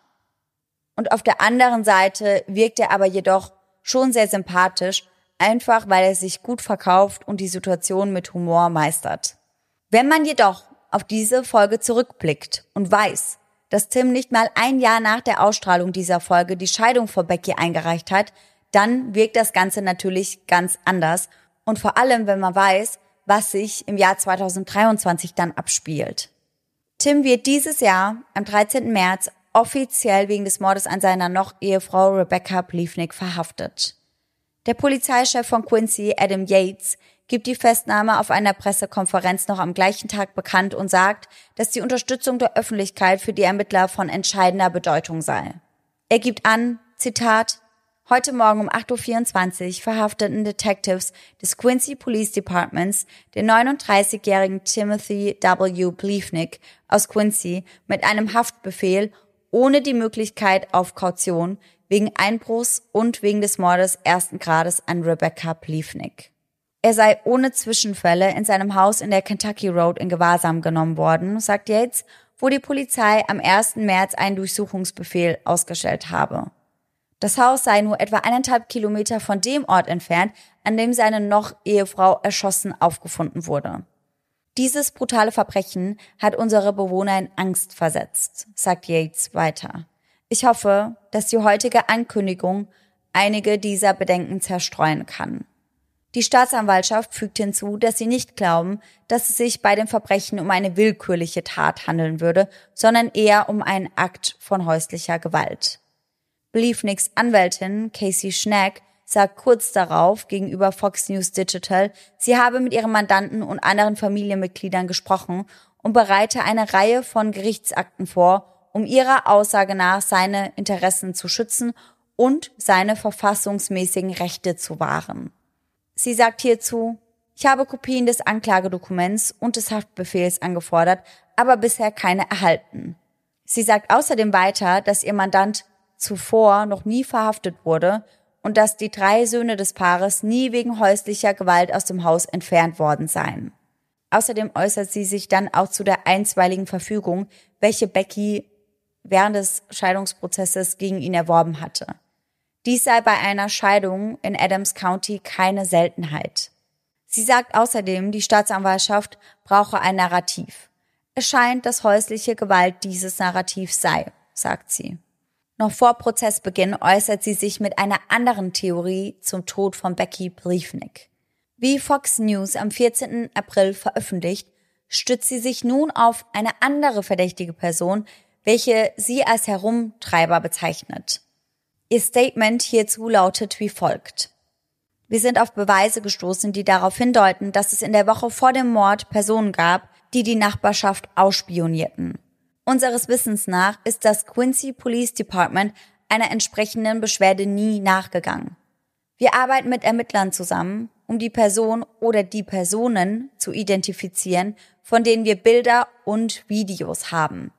und auf der anderen Seite wirkt er aber jedoch schon sehr sympathisch, einfach weil er sich gut verkauft und die Situation mit Humor meistert. Wenn man jedoch auf diese Folge zurückblickt und weiß, dass Tim nicht mal ein Jahr nach der Ausstrahlung dieser Folge die Scheidung vor Becky eingereicht hat, dann wirkt das Ganze natürlich ganz anders und vor allem, wenn man weiß, was sich im Jahr 2023 dann abspielt. Tim wird dieses Jahr am 13. März offiziell wegen des Mordes an seiner noch Ehefrau Rebecca Pliefnick verhaftet. Der Polizeichef von Quincy, Adam Yates, gibt die Festnahme auf einer Pressekonferenz noch am gleichen Tag bekannt und sagt, dass die Unterstützung der Öffentlichkeit für die Ermittler von entscheidender Bedeutung sei. Er gibt an, Zitat, Heute Morgen um 8.24 Uhr verhafteten Detectives des Quincy Police Departments den 39-jährigen Timothy W. Bliefnick aus Quincy mit einem Haftbefehl ohne die Möglichkeit auf Kaution wegen Einbruchs und wegen des Mordes ersten Grades an Rebecca Bliefnick. Er sei ohne Zwischenfälle in seinem Haus in der Kentucky Road in Gewahrsam genommen worden, sagt Yates, wo die Polizei am 1. März einen Durchsuchungsbefehl ausgestellt habe. Das Haus sei nur etwa eineinhalb Kilometer von dem Ort entfernt, an dem seine noch Ehefrau erschossen aufgefunden wurde. Dieses brutale Verbrechen hat unsere Bewohner in Angst versetzt, sagt Yates weiter. Ich hoffe, dass die heutige Ankündigung einige dieser Bedenken zerstreuen kann. Die Staatsanwaltschaft fügt hinzu, dass sie nicht glauben, dass es sich bei dem Verbrechen um eine willkürliche Tat handeln würde, sondern eher um einen Akt von häuslicher Gewalt. Bliefnicks Anwältin Casey Schnack sagt kurz darauf gegenüber Fox News Digital, sie habe mit ihrem Mandanten und anderen Familienmitgliedern gesprochen und bereite eine Reihe von Gerichtsakten vor, um ihrer Aussage nach seine Interessen zu schützen und seine verfassungsmäßigen Rechte zu wahren. Sie sagt hierzu, ich habe Kopien des Anklagedokuments und des Haftbefehls angefordert, aber bisher keine erhalten. Sie sagt außerdem weiter, dass ihr Mandant zuvor noch nie verhaftet wurde und dass die drei Söhne des Paares nie wegen häuslicher Gewalt aus dem Haus entfernt worden seien. Außerdem äußert sie sich dann auch zu der einstweiligen Verfügung, welche Becky während des Scheidungsprozesses gegen ihn erworben hatte. Dies sei bei einer Scheidung in Adams County keine Seltenheit. Sie sagt außerdem, die Staatsanwaltschaft brauche ein Narrativ. Es scheint, dass häusliche Gewalt dieses Narrativ sei, sagt sie. Noch vor Prozessbeginn äußert sie sich mit einer anderen Theorie zum Tod von Becky Briefnick. Wie Fox News am 14. April veröffentlicht, stützt sie sich nun auf eine andere verdächtige Person, welche sie als Herumtreiber bezeichnet. Ihr Statement hierzu lautet wie folgt. Wir sind auf Beweise gestoßen, die darauf hindeuten, dass es in der Woche vor dem Mord Personen gab, die die Nachbarschaft ausspionierten. Unseres Wissens nach ist das Quincy Police Department einer entsprechenden Beschwerde nie nachgegangen. Wir arbeiten mit Ermittlern zusammen, um die Person oder die Personen zu identifizieren, von denen wir Bilder und Videos haben.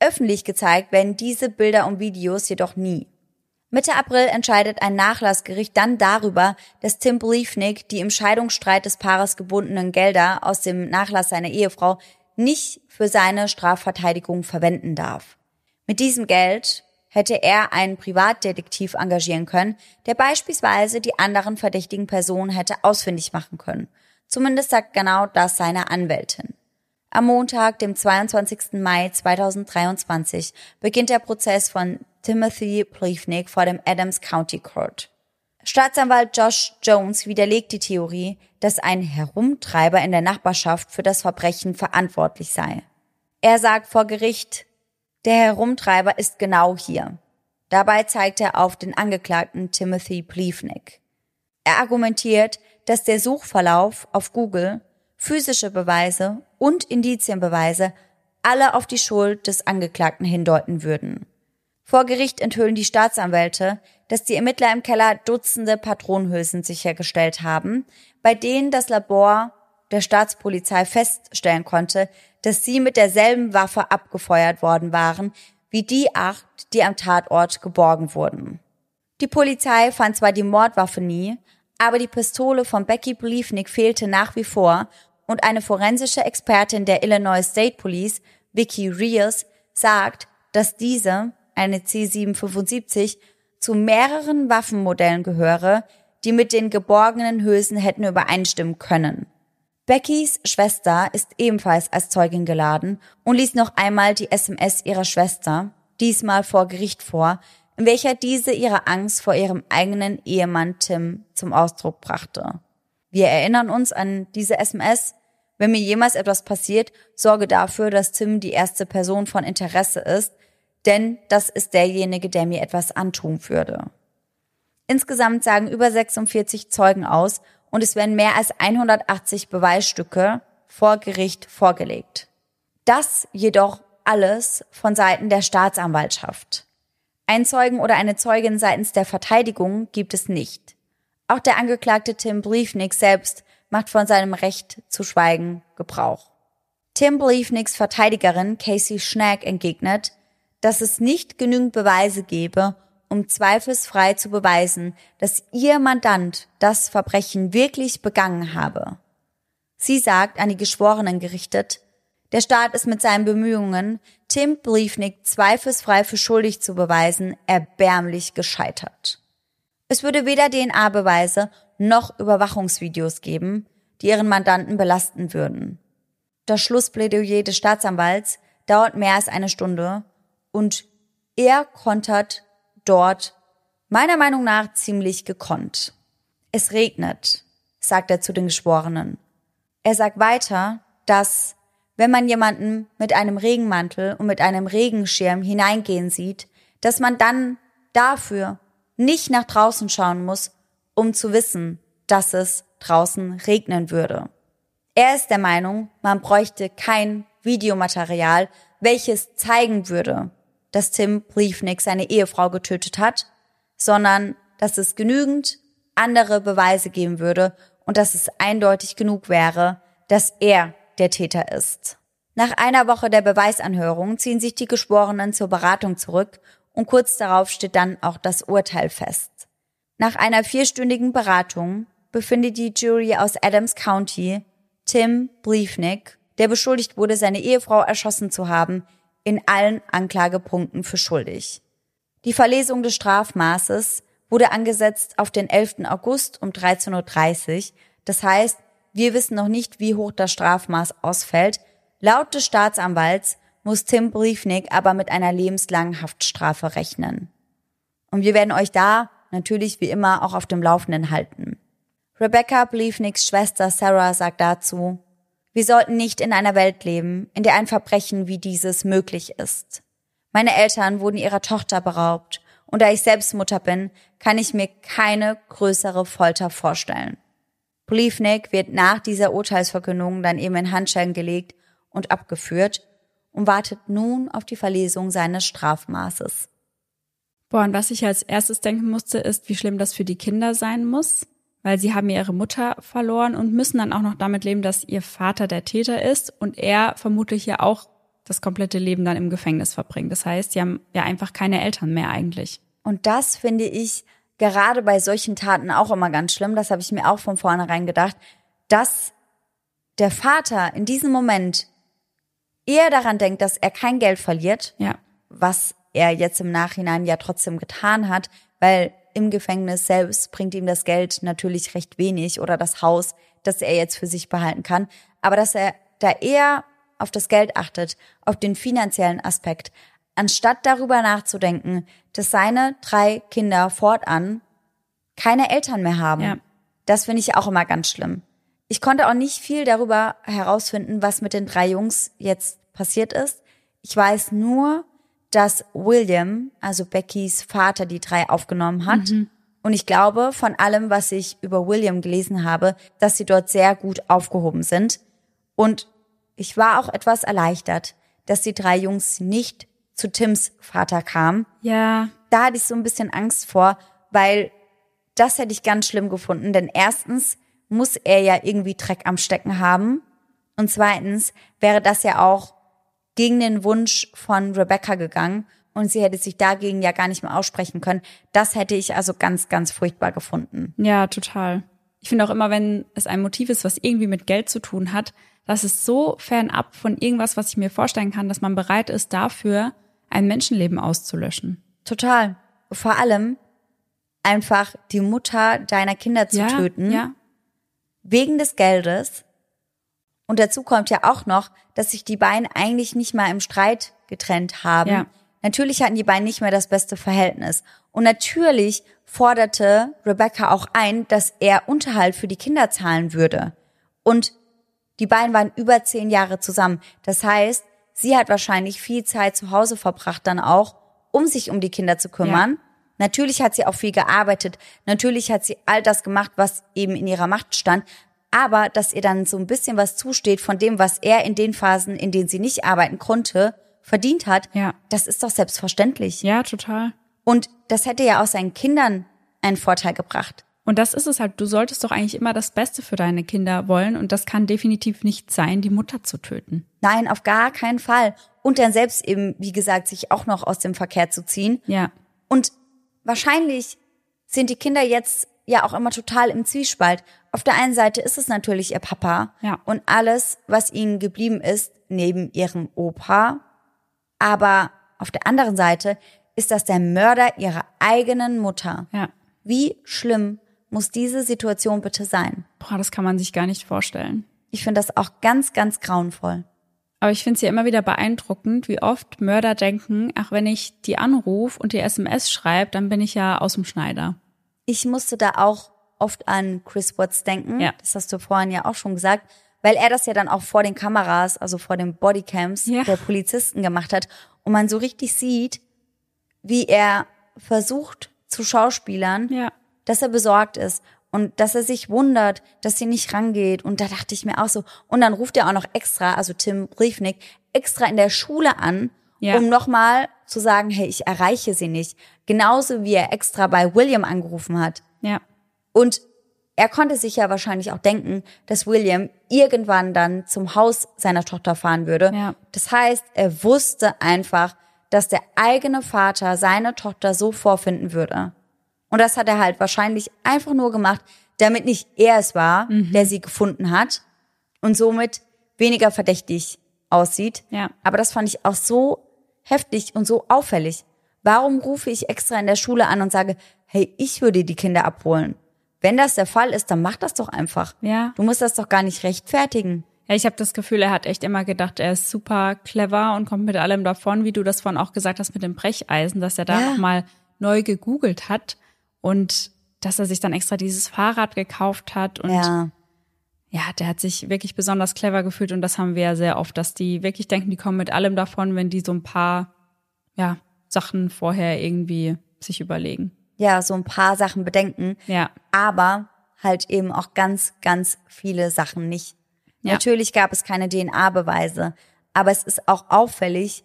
Öffentlich gezeigt werden diese Bilder und Videos jedoch nie. Mitte April entscheidet ein Nachlassgericht dann darüber, dass Tim Briefnick die im Scheidungsstreit des Paares gebundenen Gelder aus dem Nachlass seiner Ehefrau nicht für seine Strafverteidigung verwenden darf. Mit diesem Geld hätte er einen Privatdetektiv engagieren können, der beispielsweise die anderen verdächtigen Personen hätte ausfindig machen können. Zumindest sagt genau das seine Anwältin. Am Montag, dem 22. Mai 2023, beginnt der Prozess von Timothy Plevnik vor dem Adams County Court. Staatsanwalt Josh Jones widerlegt die Theorie, dass ein Herumtreiber in der Nachbarschaft für das Verbrechen verantwortlich sei. Er sagt vor Gericht, der Herumtreiber ist genau hier. Dabei zeigt er auf den Angeklagten Timothy Plevnik. Er argumentiert, dass der Suchverlauf auf Google, physische Beweise und Indizienbeweise alle auf die Schuld des Angeklagten hindeuten würden. Vor Gericht enthüllen die Staatsanwälte, dass die Ermittler im Keller Dutzende Patronenhülsen sichergestellt haben, bei denen das Labor der Staatspolizei feststellen konnte, dass sie mit derselben Waffe abgefeuert worden waren, wie die acht, die am Tatort geborgen wurden. Die Polizei fand zwar die Mordwaffe nie, aber die Pistole von Becky Bliefnick fehlte nach wie vor und eine forensische Expertin der Illinois State Police, Vicky Rios, sagt, dass diese eine C775, zu mehreren Waffenmodellen gehöre, die mit den geborgenen Hülsen hätten übereinstimmen können. Beckys Schwester ist ebenfalls als Zeugin geladen und ließ noch einmal die SMS ihrer Schwester, diesmal vor Gericht vor, in welcher diese ihre Angst vor ihrem eigenen Ehemann Tim zum Ausdruck brachte. Wir erinnern uns an diese SMS. Wenn mir jemals etwas passiert, sorge dafür, dass Tim die erste Person von Interesse ist, denn das ist derjenige, der mir etwas antun würde. Insgesamt sagen über 46 Zeugen aus und es werden mehr als 180 Beweisstücke vor Gericht vorgelegt. Das jedoch alles von Seiten der Staatsanwaltschaft. Ein Zeugen oder eine Zeugin seitens der Verteidigung gibt es nicht. Auch der Angeklagte Tim Briefnick selbst macht von seinem Recht zu schweigen Gebrauch. Tim Briefnicks Verteidigerin Casey Schnack entgegnet, dass es nicht genügend Beweise gebe, um zweifelsfrei zu beweisen, dass ihr Mandant das Verbrechen wirklich begangen habe. Sie sagt an die Geschworenen gerichtet, der Staat ist mit seinen Bemühungen, Tim Briefnick zweifelsfrei für schuldig zu beweisen, erbärmlich gescheitert. Es würde weder DNA-Beweise noch Überwachungsvideos geben, die ihren Mandanten belasten würden. Das Schlussplädoyer des Staatsanwalts dauert mehr als eine Stunde und er kontert dort meiner Meinung nach ziemlich gekonnt. Es regnet, sagt er zu den Geschworenen. Er sagt weiter, dass wenn man jemanden mit einem Regenmantel und mit einem Regenschirm hineingehen sieht, dass man dann dafür nicht nach draußen schauen muss, um zu wissen, dass es draußen regnen würde. Er ist der Meinung, man bräuchte kein Videomaterial, welches zeigen würde, dass Tim Briefnick seine Ehefrau getötet hat, sondern dass es genügend andere Beweise geben würde und dass es eindeutig genug wäre, dass er der Täter ist. Nach einer Woche der Beweisanhörung ziehen sich die Geschworenen zur Beratung zurück und kurz darauf steht dann auch das Urteil fest. Nach einer vierstündigen Beratung befindet die Jury aus Adams County Tim Briefnick, der beschuldigt wurde, seine Ehefrau erschossen zu haben, in allen Anklagepunkten für schuldig. Die Verlesung des Strafmaßes wurde angesetzt auf den 11. August um 13.30 Uhr. Das heißt, wir wissen noch nicht, wie hoch das Strafmaß ausfällt. Laut des Staatsanwalts muss Tim Briefnick aber mit einer lebenslangen Haftstrafe rechnen. Und wir werden euch da natürlich wie immer auch auf dem Laufenden halten. Rebecca Briefnicks Schwester Sarah sagt dazu, wir sollten nicht in einer Welt leben, in der ein Verbrechen wie dieses möglich ist. Meine Eltern wurden ihrer Tochter beraubt und da ich selbst Mutter bin, kann ich mir keine größere Folter vorstellen. Briefnick wird nach dieser Urteilsverkündung dann eben in Handschellen gelegt und abgeführt und wartet nun auf die Verlesung seines Strafmaßes. Boah, und was ich als erstes denken musste, ist, wie schlimm das für die Kinder sein muss, weil sie haben ihre Mutter verloren und müssen dann auch noch damit leben, dass ihr Vater der Täter ist und er vermutlich ja auch das komplette Leben dann im Gefängnis verbringt. Das heißt, sie haben ja einfach keine Eltern mehr eigentlich. Und das finde ich gerade bei solchen Taten auch immer ganz schlimm. Das habe ich mir auch von vornherein gedacht, dass der Vater in diesem Moment eher daran denkt, dass er kein Geld verliert, Ja. was er jetzt im Nachhinein ja trotzdem getan hat, weil im Gefängnis selbst bringt ihm das Geld natürlich recht wenig oder das Haus, das er jetzt für sich behalten kann, aber dass er da eher auf das Geld achtet, auf den finanziellen Aspekt, anstatt darüber nachzudenken, dass seine drei Kinder fortan keine Eltern mehr haben. Ja. Das finde ich auch immer ganz schlimm. Ich konnte auch nicht viel darüber herausfinden, was mit den drei Jungs jetzt passiert ist. Ich weiß nur, dass William, also Beckys Vater, die drei aufgenommen hat. Und ich glaube, von allem, was ich über William gelesen habe, dass sie dort sehr gut aufgehoben sind. Und ich war auch etwas erleichtert, dass die drei Jungs nicht zu Tims Vater kamen. Ja, Da hatte ich so ein bisschen Angst vor, weil das hätte ich ganz schlimm gefunden. Denn erstens muss er ja irgendwie Dreck am Stecken haben. Und zweitens wäre das ja auch gegen den Wunsch von Rebecca gegangen. Und sie hätte sich dagegen ja gar nicht mehr aussprechen können. Das hätte ich also ganz, ganz furchtbar gefunden. ja, total. Ich finde auch immer, wenn es ein Motiv ist, was irgendwie mit Geld zu tun hat, das ist so fernab von irgendwas, was ich mir vorstellen kann, dass man bereit ist, dafür ein Menschenleben auszulöschen. Total. Vor allem einfach die Mutter deiner Kinder zu ja, töten. Ja, wegen des Geldes. Und dazu kommt ja auch noch, dass sich die beiden eigentlich nicht mal im Streit getrennt haben. Ja. Natürlich hatten die beiden nicht mehr das beste Verhältnis. Und natürlich forderte Rebecca auch ein, dass er Unterhalt für die Kinder zahlen würde. Und die beiden waren über zehn Jahre zusammen. Das heißt, sie hat wahrscheinlich viel Zeit zu Hause verbracht dann auch, um sich um die Kinder zu kümmern. Natürlich hat sie auch viel gearbeitet. Natürlich hat sie all das gemacht, was eben in ihrer Macht stand. Aber dass ihr dann so ein bisschen was zusteht von dem, was er in den Phasen, in denen sie nicht arbeiten konnte, verdient hat, Ja. das ist doch selbstverständlich. ja, total. Und das hätte ja auch seinen Kindern einen Vorteil gebracht. Und das ist es halt. Du solltest doch eigentlich immer das Beste für deine Kinder wollen. Und das kann definitiv nicht sein, die Mutter zu töten. Nein, auf gar keinen Fall. Und dann selbst eben, wie gesagt, sich auch noch aus dem Verkehr zu ziehen. Ja. Und wahrscheinlich sind die Kinder jetzt ja auch immer total im Zwiespalt. Auf der einen Seite ist es natürlich ihr Papa Ja. und alles, was ihnen geblieben ist, neben ihrem Opa. Aber auf der anderen Seite ist das der Mörder ihrer eigenen Mutter. Ja. Wie schlimm muss diese Situation bitte sein? Boah, das kann man sich gar nicht vorstellen. Ich finde das auch ganz, ganz grauenvoll. Aber ich finde es ja immer wieder beeindruckend, wie oft Mörder denken, ach, wenn ich die anruf und die SMS schreibe, dann bin ich ja aus dem Schneider. Ich musste da auch oft an Chris Watts denken. Ja. Das hast du vorhin ja auch schon gesagt, weil er das ja dann auch vor den Kameras, also vor den Bodycams Ja. der Polizisten gemacht hat und man so richtig sieht, wie er versucht zu Schauspielern, Ja. dass er besorgt ist und dass er sich wundert, dass sie nicht rangeht. Und da dachte ich mir auch so, und dann ruft er auch noch extra, also Tim Briefnick, extra in der Schule an, Ja. um nochmal zu sagen, hey, ich erreiche sie nicht. Genauso wie er extra bei William angerufen hat. Ja. Und er konnte sich ja wahrscheinlich auch denken, dass William irgendwann dann zum Haus seiner Tochter fahren würde. Ja. Das heißt, er wusste einfach, dass der eigene Vater seine Tochter so vorfinden würde. Und das hat er halt wahrscheinlich einfach nur gemacht, damit nicht er es war, der sie gefunden hat. und somit weniger verdächtig aussieht. Ja. Aber das fand ich auch so heftig und so auffällig. Warum rufe ich extra in der Schule an und sage, hey, ich würde die Kinder abholen? Wenn das der Fall ist, dann mach das doch einfach. Ja. Du musst das doch gar nicht rechtfertigen. Ja, ich habe das Gefühl, er hat echt immer gedacht, er ist super clever und kommt mit allem davon, wie du das vorhin auch gesagt hast mit dem Brecheisen, dass er da Ja. noch mal neu gegoogelt hat und dass er sich dann extra dieses Fahrrad gekauft hat und Ja. ja, der hat sich wirklich besonders clever gefühlt und das haben wir ja sehr oft, dass die wirklich denken, die kommen mit allem davon, wenn die so ein paar ja, Sachen vorher irgendwie sich überlegen. Ja, so ein paar Sachen bedenken. Ja. aber halt eben auch ganz, ganz viele Sachen nicht. Ja. Natürlich gab es keine DNA-Beweise, aber es ist auch auffällig,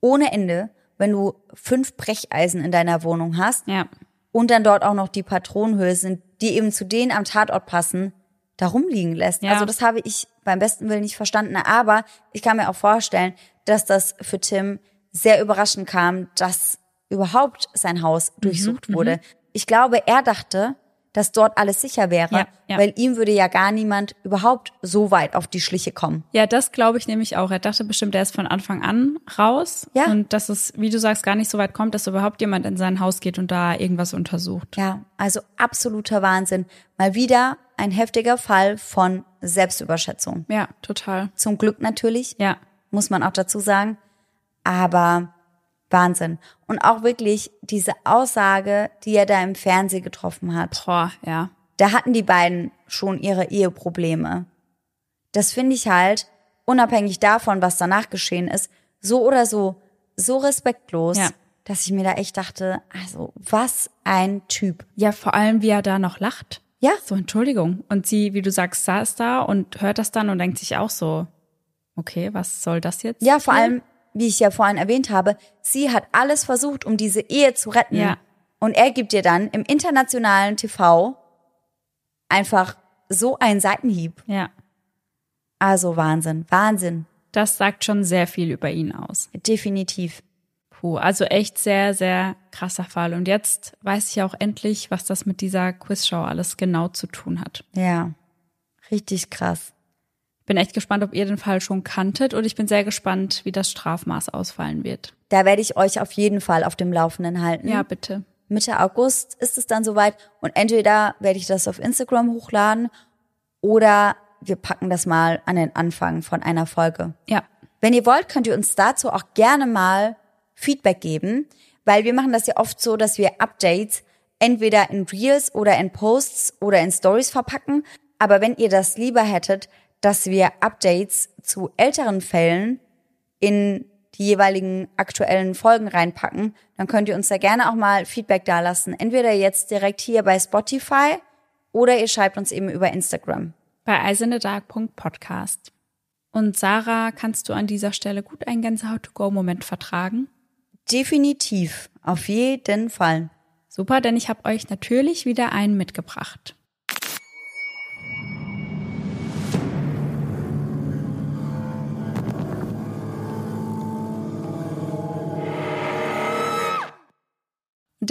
ohne Ende, wenn du fünf Brecheisen in deiner Wohnung hast Ja. und dann dort auch noch die Patronenhöhe sind, die eben zu denen am Tatort passen, da rumliegen lässt. Ja. Also das habe ich beim besten Willen nicht verstanden. Aber ich kann mir auch vorstellen, dass das für Tim sehr überraschend kam, dass überhaupt sein Haus Mhm, durchsucht wurde. Ich glaube, er dachte, dass dort alles sicher wäre, Ja, ja. weil ihm würde ja gar niemand überhaupt so weit auf die Schliche kommen. Ja, das glaube ich nämlich auch. Er dachte bestimmt, er ist von Anfang an raus. Ja. Und dass es, wie du sagst, gar nicht so weit kommt, dass überhaupt jemand in sein Haus geht und da irgendwas untersucht. Ja, also absoluter Wahnsinn. Mal wieder ein heftiger Fall von Selbstüberschätzung. Ja, total. Zum Glück natürlich, Ja. muss man auch dazu sagen. Aber Wahnsinn. Und auch wirklich diese Aussage, die er da im Fernsehen getroffen hat. Boah, ja. Da hatten die beiden schon ihre Eheprobleme. Das finde ich halt, unabhängig davon, was danach geschehen ist, so oder so, so respektlos, Ja. dass ich mir da echt dachte, also was ein Typ. Ja, vor allem, wie er da noch lacht. Ja, So, Entschuldigung. Und sie, wie du sagst, saß da und hört das dann und denkt sich auch so, okay, was soll das jetzt? Ja, vor allem, wie ich ja vorhin erwähnt habe, sie hat alles versucht, um diese Ehe zu retten. Ja. Und er gibt ihr dann im internationalen TV einfach so einen Seitenhieb. Ja. Also Wahnsinn, Wahnsinn. Das sagt schon sehr viel über ihn aus. Definitiv. Puh, also echt sehr, sehr krasser Fall. Und jetzt weiß ich auch endlich, was das mit dieser Quizshow alles genau zu tun hat. Ja. Richtig krass. Bin echt gespannt, ob ihr den Fall schon kanntet und ich bin sehr gespannt, wie das Strafmaß ausfallen wird. Da werde ich euch auf jeden Fall auf dem Laufenden halten. Ja, bitte. Mitte August ist es dann soweit und entweder werde ich das auf Instagram hochladen oder wir packen das mal an den Anfang von einer Folge. Ja. Wenn ihr wollt, könnt ihr uns dazu auch gerne mal Feedback geben, weil wir machen das ja oft so, dass wir Updates entweder in Reels oder in Posts oder in Stories verpacken. Aber wenn ihr das lieber hättet, dass wir Updates zu älteren Fällen in die jeweiligen aktuellen Folgen reinpacken, dann könnt ihr uns da gerne auch mal Feedback dalassen. Entweder jetzt direkt hier bei Spotify oder ihr schreibt uns eben über Instagram. Bei eisendedark.podcast. Und Sarah, kannst du an dieser Stelle gut einen Gänsehaut-to-go-Moment vertragen? Definitiv, auf jeden Fall. Super, denn ich habe euch natürlich wieder einen mitgebracht.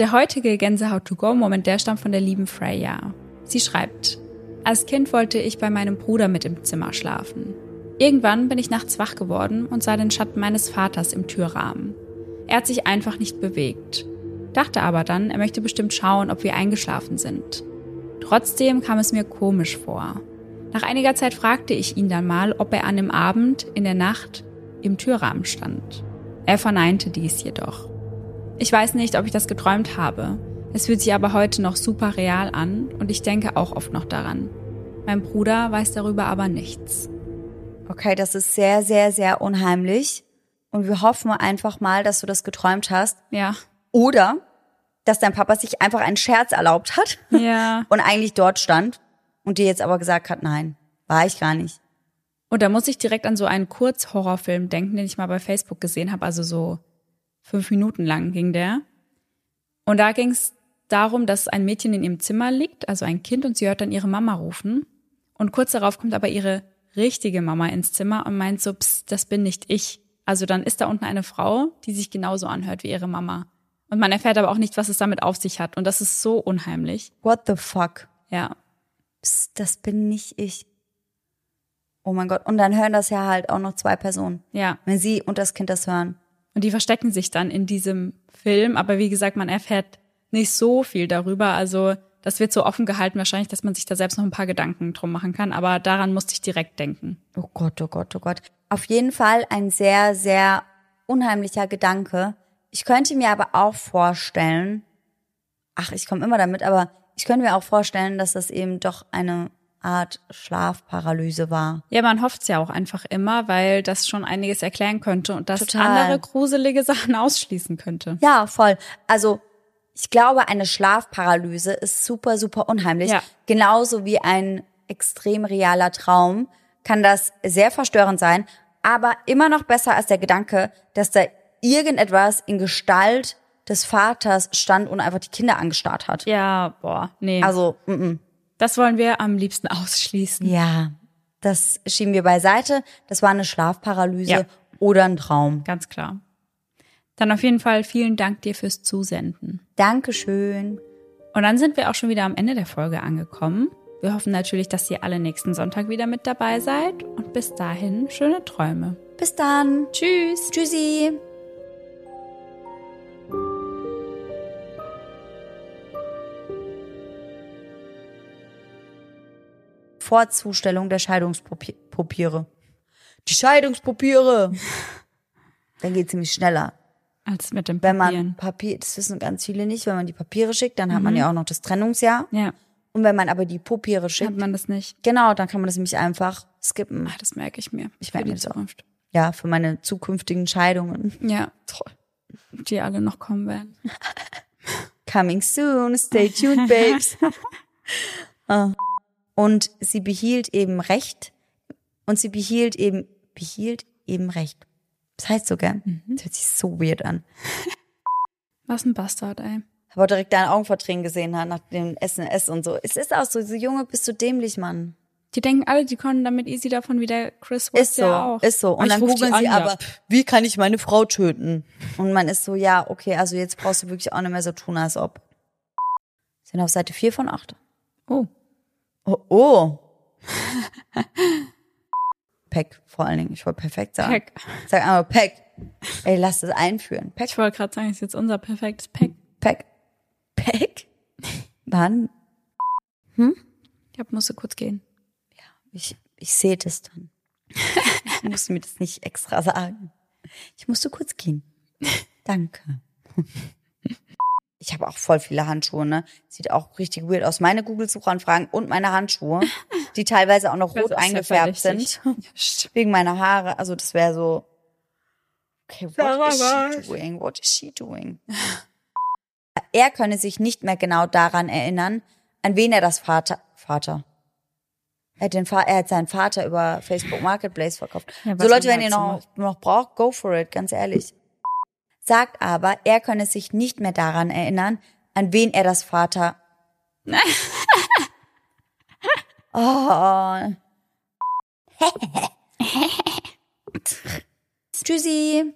Der heutige Gänsehaut-to-go-Moment, der stammt von der lieben Freya. Sie schreibt, als Kind wollte ich bei meinem Bruder mit im Zimmer schlafen. Irgendwann bin ich nachts wach geworden und sah den Schatten meines Vaters im Türrahmen. Er hat sich einfach nicht bewegt. Dachte aber dann, er möchte bestimmt schauen, ob wir eingeschlafen sind. Trotzdem kam es mir komisch vor. Nach einiger Zeit fragte ich ihn dann mal, ob er an dem Abend, in der Nacht, im Türrahmen stand. Er verneinte dies jedoch. Ich weiß nicht, ob ich das geträumt habe. Es fühlt sich aber heute noch super real an und ich denke auch oft noch daran. Mein Bruder weiß darüber aber nichts. Okay, das ist sehr, sehr, sehr unheimlich. Und wir hoffen einfach mal, dass du das geträumt hast. Ja. Oder, dass dein Papa sich einfach einen Scherz erlaubt hat Ja. und eigentlich dort stand und dir jetzt aber gesagt hat, nein, war ich gar nicht. Und da muss ich direkt an so einen Kurzhorrorfilm denken, den ich mal bei Facebook gesehen habe. Also so fünf Minuten lang ging der. Und da ging es darum, dass ein Mädchen in ihrem Zimmer liegt, also ein Kind, und sie hört dann ihre Mama rufen. Und kurz darauf kommt aber ihre richtige Mama ins Zimmer und meint so, Psst, das bin nicht ich. Also dann ist da unten eine Frau, die sich genauso anhört wie ihre Mama. Und man erfährt aber auch nicht, was es damit auf sich hat. Und das ist so unheimlich. What the fuck? Ja. Psst, das bin nicht ich. Oh mein Gott. Und dann hören das ja halt auch noch zwei Personen. Ja. Wenn sie und das Kind das hören. Und die verstecken sich dann in diesem Film. Aber wie gesagt, man erfährt nicht so viel darüber. Also das wird so offen gehalten wahrscheinlich, dass man sich da selbst noch ein paar Gedanken drum machen kann. Aber daran musste ich direkt denken. Oh Gott, oh Gott, oh Gott. Auf jeden Fall ein sehr, sehr unheimlicher Gedanke. Ich könnte mir aber auch vorstellen, ach, ich komme immer damit, aber ich könnte mir auch vorstellen, dass das eben doch eine Art Schlafparalyse war. Ja, man hofft's ja auch einfach immer, weil das schon einiges erklären könnte und das Total. andere gruselige Sachen ausschließen könnte. Ja, voll. Also ich glaube, eine Schlafparalyse ist super, super unheimlich. Ja. Genauso wie ein extrem realer Traum kann das sehr verstörend sein, aber immer noch besser als der Gedanke, dass da irgendetwas in Gestalt des Vaters stand und einfach die Kinder angestarrt hat. Ja, boah, nee. Also, mm -mm. Das wollen wir am liebsten ausschließen. ja, das schieben wir beiseite. Das war eine Schlafparalyse Ja. oder ein Traum. Ganz klar. Dann auf jeden Fall vielen Dank dir fürs Zusenden. Dankeschön. Und dann sind wir auch schon wieder am Ende der Folge angekommen. Wir hoffen natürlich, dass ihr alle nächsten Sonntag wieder mit dabei seid. Und bis dahin schöne Träume. Bis dann. Tschüss. Tschüssi. Vorzustellung der Scheidungspapiere. Die Scheidungspapiere. Dann geht's nämlich schneller. Als mit dem Wenn Papieren. man Papier, das wissen ganz viele nicht, wenn man die Papiere schickt, dann hat man ja auch noch das Trennungsjahr. ja, Und wenn man aber die Papiere hat schickt, man das nicht. genau, dann kann man das nämlich einfach skippen. Ach, das merke ich mir. Ich merke mir das auch. Ja, für meine zukünftigen Scheidungen. Ja, toll. Die alle noch kommen werden. Coming soon, stay tuned, babes. Ah. Und sie behielt eben Recht. Und sie behielt eben, behielt eben Recht. Das heißt so gern. Das hört sich so weird an. Was ein Bastard, ey. Aber direkt deine Augen verdrehen gesehen hat nach dem SNS und so. Es ist auch so, so Junge, bist du dämlich, Mann. Die denken alle, die können damit easy davon wieder Chris West Ist so, ja auch. ist so. Und Ich dann googeln sie aber, wie kann ich meine Frau töten? Und man ist so, ja, okay, also jetzt brauchst du wirklich auch nicht mehr so tun, als ob. Sind auf Seite 4 von 8. Oh. Oh, oh. Peck, vor allen Dingen. Ich wollte perfekt sagen. Peck. Sag einmal Peck. Ey, lass das einführen. Peck, Ich wollte gerade sagen, ist jetzt unser perfektes Pack. Peck. Peck? Wann? Ich hab, musste kurz gehen. Ich, ich sehe das dann. Ich musste mir das nicht extra sagen. Ich musste kurz gehen. Danke. Ich habe auch voll viele Handschuhe, ne? Sieht auch richtig weird aus. Meine Google-Suchanfragen und meine Handschuhe, die teilweise auch noch rot eingefärbt sind. Wegen meiner Haare. Also das wäre so. Okay, what is she doing? What is she doing? Er könne sich nicht mehr genau daran erinnern, an wen er das Vater, Vater. Er hat, den er hat seinen Vater über Facebook Marketplace verkauft. Ja, so Leute, wenn ihr noch, noch braucht, go for it, ganz ehrlich. Sagt aber, er könne sich nicht mehr daran erinnern, an wen er das Vater. oh. Tschüssi.